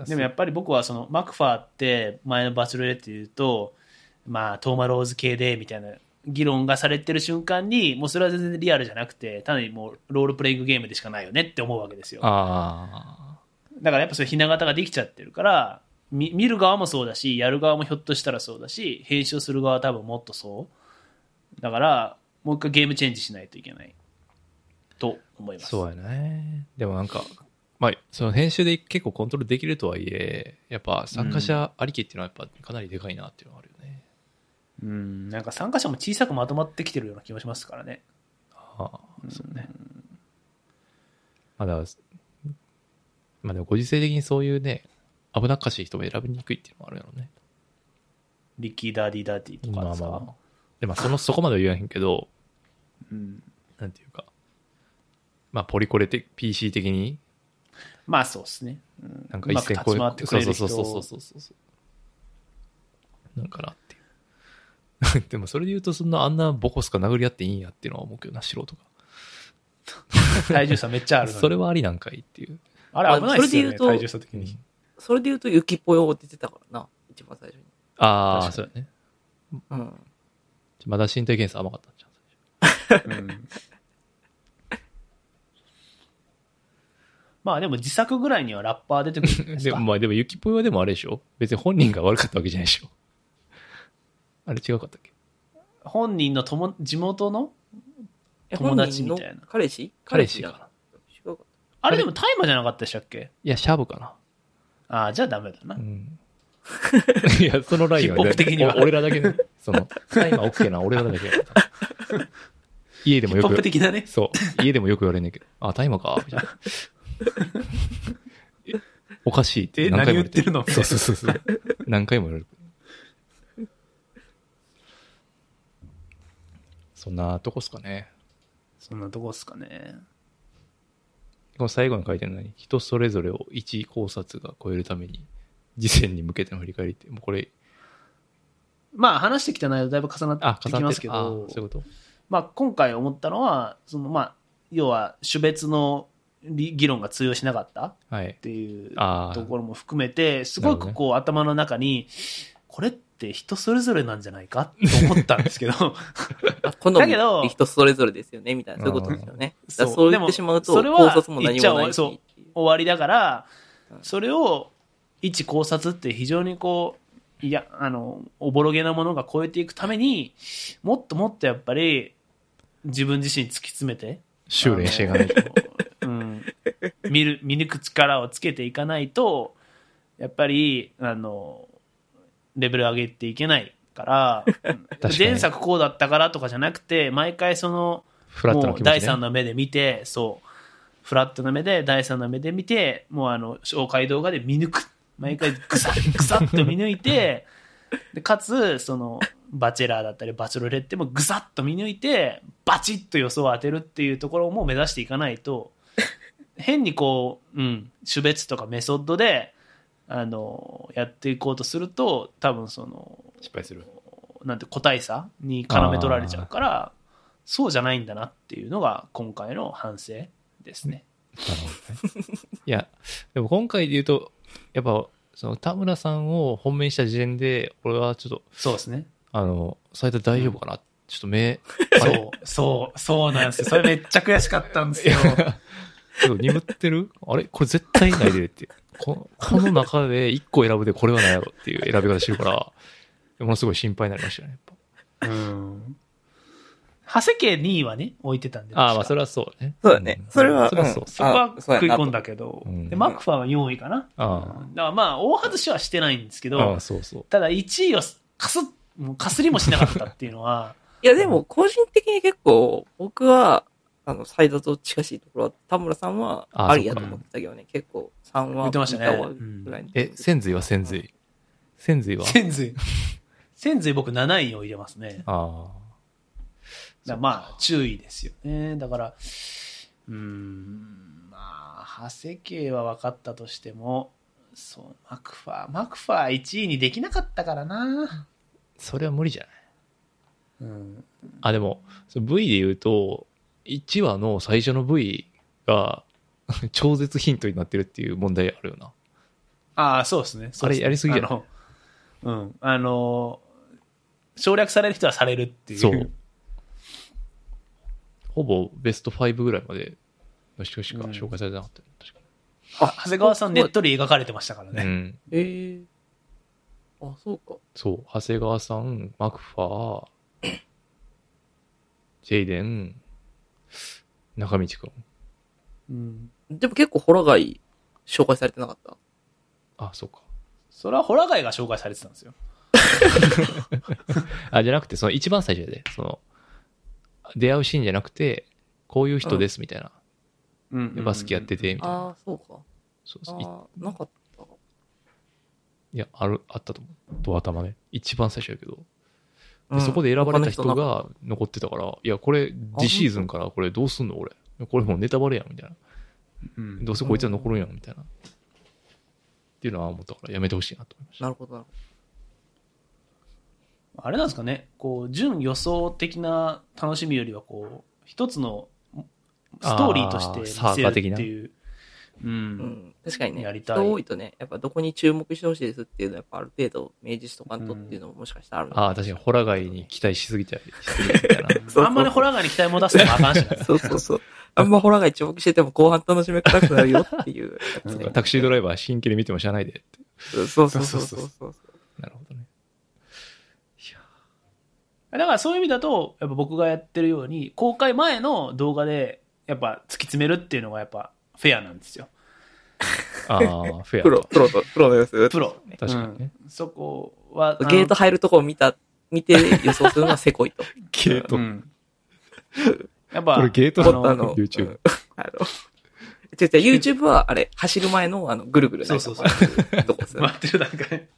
でもやっぱり僕はそのマクファーって前のバチェロレッテで言うと、まあトーマローズ系でみたいな議論がされてる瞬間に、もうそれは全然リアルじゃなくて、単にもうロールプレイングゲームでしかないよねって思うわけですよ。あだからやっぱそれひな形ができちゃってるから、み見る側もそうだし、やる側もひょっとしたらそうだし、編集する側は多分もっとそう。だから、もう一回ゲームチェンジしないといけない。と思いあ、ます。そうやね。でもなんか、まあ、その編集で結構コントロールできるとはいえ、やっぱ参加者ありきっていうのはやっぱかなりでかいなっていうのがある。うん、なんか参加者も小さくまとまってきてるような気もしますからね。ああ、そうね。まあだまあでもご時世的にそういうね、危なっかしい人も選びにくいっていうのもあるやろうね。リッキー・ダーディ・ダーティとかさ。まあまあ。で、まあその、そこまでは言わへんけど、うん、なんていうか、まあポリコレ的、PC 的に、まあそうですね。うんなんかうまく立ち回ってくれる人そうそうそうそうそうそう。なんかなって。でもそれで言うと、そんなあんなボコスか殴り合っていいんやっていうのは思うけどな、素人体重差めっちゃあるが。のに それはありなんかいっていう。あれ危ないっすよね、まあそれで言うと体重差的に。それで言うと、雪ぽよって言ってたからな。一番最初に。ああ、そうやね。うん。まだ身体検査甘かったんじゃん。うん まあでも自作ぐらいにはラッパー出てくるですでか。もまあでも、ゆきぽよはでもあれでしょ？別に本人が悪かったわけじゃないでしょ？あれ違うかったっけ？本人の友地元の？え友達みたいな彼氏？彼氏かな。あれでも大麻じゃなかったでしたっけ？いや、シャブかな。ああ、じゃあダメだなう。ん。いや、そのラインは、的にはお俺らだけね、その、タイマー OK な俺らだけ。家でもよく、的だね。そう、家でもよく言われんねんけど、あ、タイマーか、みたいな。えおかしいってえ何回も言われてるの？そうそうそうそう。何回も言われる。そんなとこっすかね。そんなとこっすかね。この最後に書いてるのに、人それぞれを一考察が超えるために、次戦に向けての振り返りって、もうこれ、まあ話してきた内容だいぶ重なあっ、てきますけあど、そういうこと。まあ今回思ったのは、そのまあ、要は種別のり議論が通用しなかった。はい。っ。ていうところも含めて、すごくこう頭の中に、これって人それぞれなんじゃないか？と思ったんですけど、あ好み。だけどって人それぞれですよね、みたいな、そういうことですよね。そう。だからそう言ってしまうと、それは考察終わりだからうん、それを一考察って非常にこう、いや、あの、おぼろげなものが超えていくために、もっともっとやっぱり自分自身突き詰めて、修練していかないと。うん、見る、見抜く力をつけていかないと、やっぱり、あの、レベル上げていけないから、前作こうだったからとかじゃなくて、毎回その、フラットなもう第。三の目で見て、そう、フラットな目で、第三の目で見て、もうあの、紹介動画で見抜く。毎回ぐさっ ぐさっと見抜いて、でかつ、その、バチェラーだったり、バチェロレッテもぐさっと見抜いて、バチッと予想を当てるっていうところも目指していかないと、変にこう、うん、種別とかメソッドで、あの、やっていこうとすると、多分その、失敗する。なんて個体差に絡め取られちゃうから、そうじゃないんだなっていうのが今回の反省ですね。なるほどね。いや、でも今回で言うと、やっぱ、その田村さんを本命にした時点で、俺はちょっと、そうですね。あの、斉藤大丈夫かな、ちょっと目、そう、そう、そうなんですよ。それめっちゃ悔しかったんですよ。鈍ってる？あれ？これ絶対ないでって。ここの中で1個選ぶでこれはないやろっていう選び方してるから、ものすごい心配になりましたね、やっぱ。うん。長谷家2位はね、置いてたんで。ああ、まあそれはそうね。そうだね。それは、それはそううんそこは食い込んだけど、うんで、マクファーは4位かな。あだからまあ、大外しはしてないんですけあ、あどあ、、そうそう。ただ1位をかすっ、もうかすりもしなかったっていうのは、いや、でも、個人的に結構、僕は、あの、サイドと近しいところは、田村さんは、あありやと思ってたけどね、結構、3は、言ってましたね見わぐらいのえ、潜髄は潜髄潜髄は？潜髄。潜髄僕7位を入れますね。あだからまあ、注意ですよね。だから、うーん、まあ、長谷系は分かったとしても、そう、マクファー、マクファー1位にできなかったからな。あ。それは無理じゃない？うん。あ、でも、その V で言うと、1話の最初の V が 超絶ヒントになってるっていう問題あるよな。ああ、そうですね。あれやりすぎやろうん。あの、省略される人はされるっていう。そう。ほぼベスト5ぐらいまでの人しか紹介されてなかったよ、確かあ長谷川さんねっとり描かれてましたからに。うね。ん。ええあ、そうか。そう。長谷川さん、マクファー、ジェイデン、中道くん。うん。でも結構、ホラガイ、紹介されてなかった？あ、そうか。それはホラガイが紹介されてたんですよ。あ、じゃなくて、その一番最初やで、その、出会うシーンじゃなくて、こういう人ですみたいな。うんでバスケやってて、みたいな。ああ、そうか。そうそういああ、なかった。いや、ある、あったと思う。ドア玉ね。一番最初やけど。そこで選ばれた人が残ってたから、いや、これ、次シーズンからこれどうすんの俺。これもうネタバレやん、みたいな。うんどうせこいつは残るんやん、みたいな。っていうのは思ったから、やめてほしいなと思いました。なるほど、なるあれなんですかね、こう、純予想的な楽しみよりは、こう、一つのストーリーとして見せるっていう。う。ほど。うんん。確かにね、やりたい人多いとね、やっぱどこに注目してほしいですっていうのは、やっぱある程度、明示しとかんとっていうのももしかしたらあるああ、確かに、ホラガイに期待しすぎちゃうあんまりホラーガイに期待も出すのもあかんしな。そうそうそう。あんまホラガイ注目してても後半楽しめなくなるよっていうね。タクシードライバー真剣に見ても知らないでって。そうそうそうそうそうそう。なるほどね。だからそういう意味だと、やっぱ僕がやってるように、公開前の動画で、やっぱ突き詰めるっていうのがやっぱフェアなんですよ。ああ、フェア。プロ、プロと、プロの様子。プロ。確かにね。うんそこは、ゲート入るとこを見た、見て予想するのはせこいと。ゲート。うんやっぱ、これゲートあのあの、YouTube うんあの、違う違う、YouTube はあれ、走る前の、あの、ぐるぐるそうそうそうこですよ待ってる段階。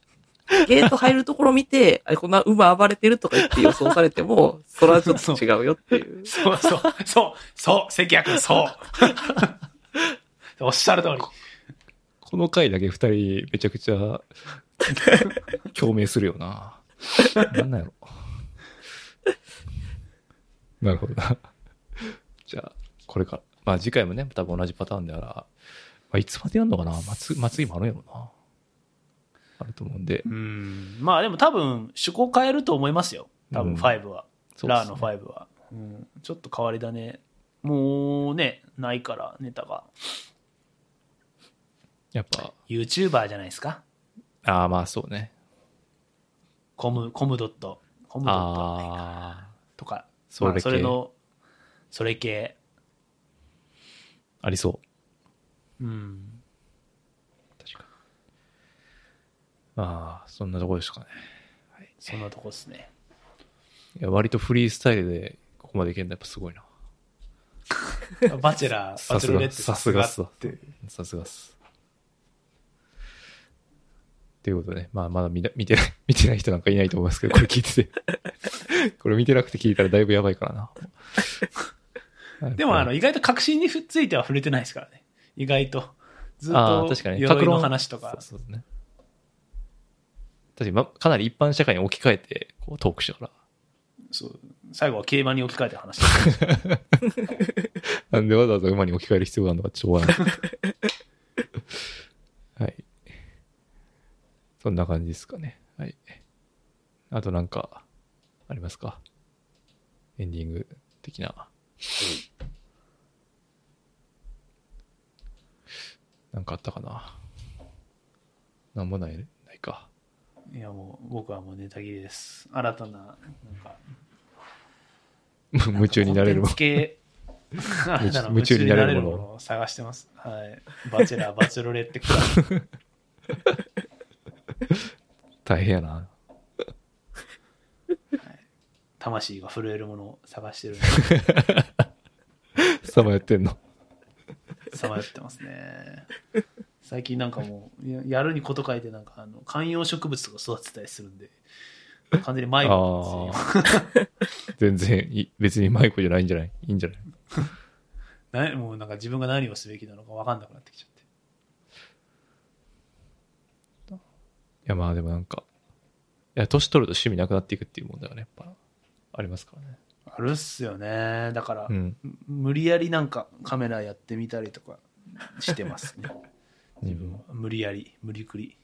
ゲート入るところ見て、あれ、こんな馬暴れてるとか言って予想されても、それはちょっと違うよっていう。そうそう、そう、そう、関谷君、そう。おっしゃる通り。この回だけ二人めちゃくちゃ 共鳴するよな。なんなんやろ。なるほどな。じゃあ、これから。まあ次回もね、多分同じパターンであら、まあ、いつまでやんのかな松、松井もあるやろな。あると思うんでう。ん。まあでも多分、趣向変えると思いますよ。多分うん5は。そうっすねラーの5は、うん。ちょっと変わり種。もうね、ないから、ネタが。やっぱ、YouTuber じゃないですか？ああ、まあそうね。コム、コムドット。コムドットとか。それ系まあそれの、それ系。ありそう。うん。確かに。まあ、そんなとこですかね。そんなとこですね。いや割とフリースタイルでここまでいけるのやっぱすごいな。バチェラー、さすがバチェロレッテさすがっすわって。さすがっす。ということでね、まあまだ見な見てない、見てない人なんかいないと思いますけど、これ聞いてて。これ見てなくて聞いたらだいぶやばいからな。でも、あの、意外と確信については触れてないですからね。意外と。ずっと確かに。鎧の話とか。そうそうね。確かに、ま、かなり一般社会に置き換えて、こう、トークしたから。そう最後は競馬に置き換えて話 なんでわざわざ馬に置き換える必要があるのかちょっとわからない。はい。そんな感じですかね。はい。あとなんか、ありますか？エンディング的な。なんかあったかな？なんもない、ないか。いやもう、僕はもうネタ切れです。新たな、なんか、夢中になれるもの夢中 になれるものを探してます。はい。バチェラー、バチェロレッテクラブ。大変やな。魂が震えるものを探してるんさまやってんの。で、さまよってますね。最近なんかもう、ややるにこと書いてなんか、あの、観葉植物とか育てたりするんで、完全に迷子です。全然い、別にマイコじゃないんじゃない？いいんじゃない？なもうなんか自分が何をすべきなのか分かんなくなってきちゃって。いや、まあでもなんか、いや、年取ると趣味なくなっていくっていう問題がね、やっぱ、ありますからね。あるっすよね。だから、うん。無理やりなんかカメラやってみたりとかしてますね。自分は。無理やり、無理くり。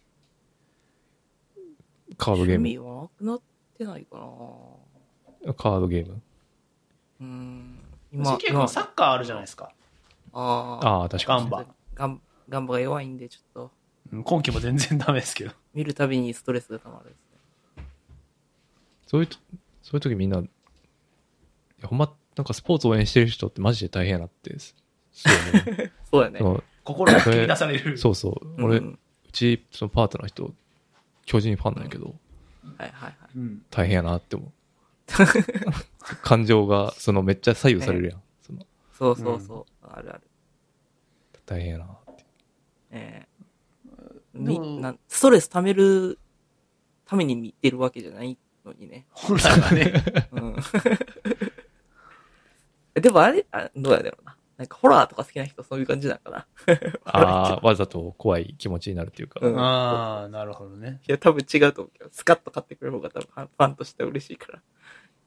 カードゲーム。趣味はなくなってないかなカードゲーム。うーん。今、結構サッカーあるじゃないですか。ああ。ああ、確かに。ガンバ。ガンガンバが弱いんで、ちょっと、うん今期も全然ダメですけど。見るたびにストレスが溜まるですね。そういうと、そういう時みんな、いやほんま、なんかスポーツ応援してる人ってマジで大変やなって。そうね。そうだね心が切り出される。そうそう。うん俺、うち、そのパートナーの人、巨人ファンなんやけど、はいはいはい。うん。大変やなって思う。感情が、そのめっちゃ左右されるやん。そのそうそうそう。あるある。大変やなって。ええでもみなんストレス溜めるために見てるわけじゃないのにね。本来はね。うん。でもあれ、あどうやだろうな。なんかホラーとか好きな人そういう感じなのかな。ああ、わざと怖い気持ちになるっていうか。うんああ、なるほどね。いや、多分違うと思うけど、スカッと買ってくれる方が多分ファンとしては嬉しいから。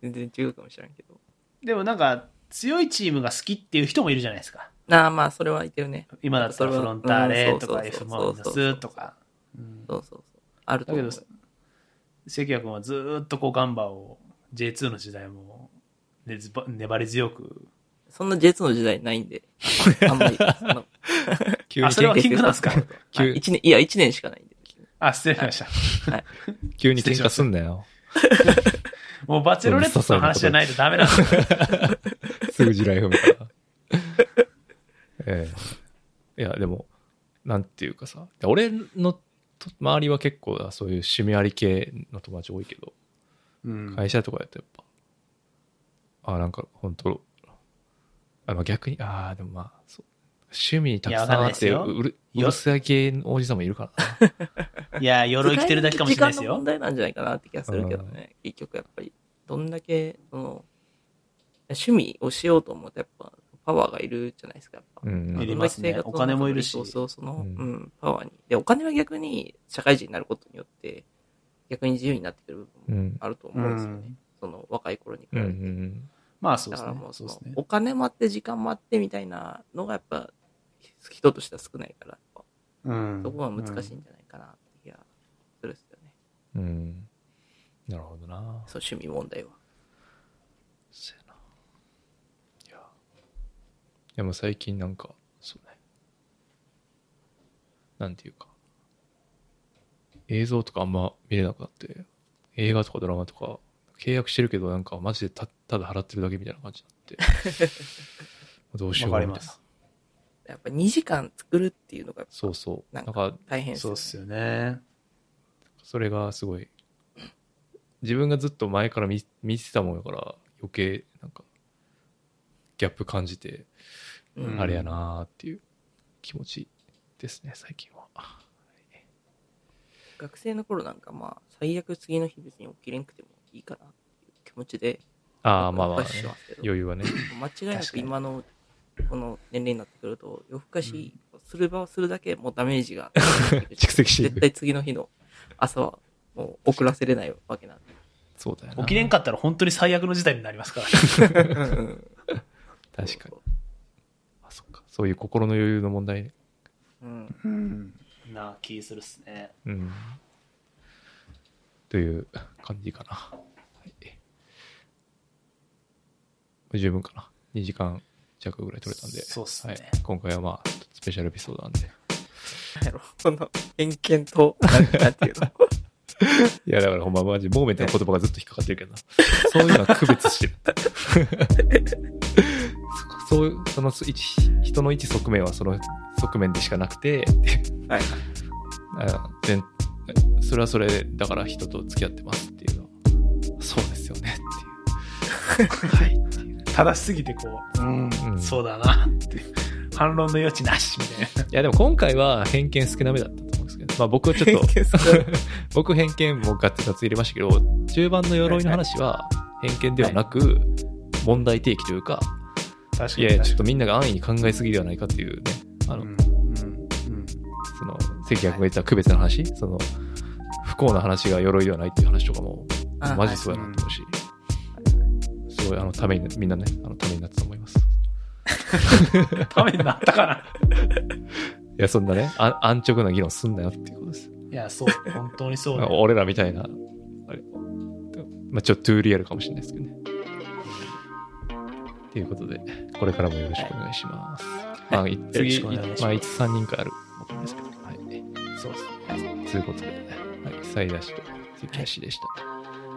全然違うかもしれんけど。でもなんか、強いチームが好きっていう人もいるじゃないですか。なあ、まあ、それはいてるね。今だったらフロンターレとかうん F そうそうそうマイナスとか。うんそうそうそう。あると思う。だけど、関谷君はずーっとこうガンバを J2 の時代も、ねずば粘り強く。そんな J2 の時代ないんで。あんまり。急にあそれはキングなんすか 急はい一年、いや、一年しかないんで。あ、失礼しました。急に喧嘩すんなよ。もうバチェロレットの話じゃないとダメなんですぐ地雷踏むから。ええいや、でも、なんていうかさ、俺のと周りは結構そういう趣味あり系の友達多いけど、うん会社とかやとやっぱ、あなんか本当あの逆に、ああ、でもまあ、そう趣味たくさんあって、うるうるさい系のおじさんもいるからな。いや、鎧着てるだけかもしれないですよ時間の問。題なんじゃないかなって気がするけどね。結局やっぱり、どんだけ、その、趣味をしようと思うとやっぱ、パワーがいるじゃないですか、やっぱ。うんいりますねお金もいるしそうそう、その、ううんん、パワーに。で、お金は逆に社会人になることによって、逆に自由になってくる部分もうん。あると思うんですよね。その、若い頃に比うんうべて。んまあそうですねだからも。うね。お金もあって時間もあってみたいなのがやっぱ人としては少ないから、うんそこは難しいんじゃないかなって気がするっすよね。うん。うん。なるほどな。そう趣味問題は。そうやな。いや。でも最近なんか、そうね。なんていうか。映像とかあんま見れなくなって、映画とかドラマとか、契約してるけどなんかマジでたただ払ってるだけみたいな感じになって。どうしようみたいなます。やっぱ2時間作るっていうのがそうそう。ななんんか、か大変。そうっすよね。それがすごい、自分がずっと前から見見てたもんやから、余計、なんか、ギャップ感じて、うんあれやなーっていう気持ちですね、最近は。学生の頃なんかまあ、最悪次の日別に起きれんくてもいいかなっていう気持ちで、ああ、まあまあ、ね余裕はね。間違いなく今のこの年齢になってくると、夜更かしすればするだけもうダメージが 蓄積していく。絶対次の日の朝はもう遅らせれないわけなんで。そうだよな。起きれんかったら本当に最悪の事態になりますからね。確かに。あ、そっか。そういう心の余裕の問題ね。うん。うん。な気するっすね。うん。という感じかな。はい、十分かな。2時間弱ぐらい取れたんで。そうっすねはい。今回はまあ、スペシャルエピソードなんで。やろ、この偏見と、なていうの？いや、だからほんまマジ、モーメントの言葉がずっと引っかかってるけどな。そういうのは区別してる。そ そうその一人の一側面はその側面でしかなくて、はい。あ全それはそれだから人と付き合ってますっていうのは、そうですよねっていう。はい。正しすぎてこう、うん、うんそうだな。っていう。反論の余地なしみたいな。いやでも今回は偏見少なめだったと思うんですけど、まあ僕はちょっと、僕偏見もガツガツ入れましたけど、中盤の鎧の話は偏見ではなく、問題提起というか、確かいやいや、ちょっと、とみんなが安易に考えすぎではないかっていうね、あの、うん、うん、その、関谷君が言ってた区別の話、その、不幸な話が鎧ではないっていう話とかも、あマジそうやなと思うし、すごい、あの、ために、みんなね、あの、ためになったと思います。うん。ためになったかな？いや、そんなね、あ安直な議論すんなよっていうことです。いや、そう。本当にそうだよ。俺らみたいな、あれ、まあちょっとトゥーリアルかもしれないですけどね。ということで、これからもよろしくお願いします。まあ、い次、よろしくお願いしまあ、いつ3人かやるわかんですけど、はい。そうです。ということで、はい、サイダー氏と関谷氏でした。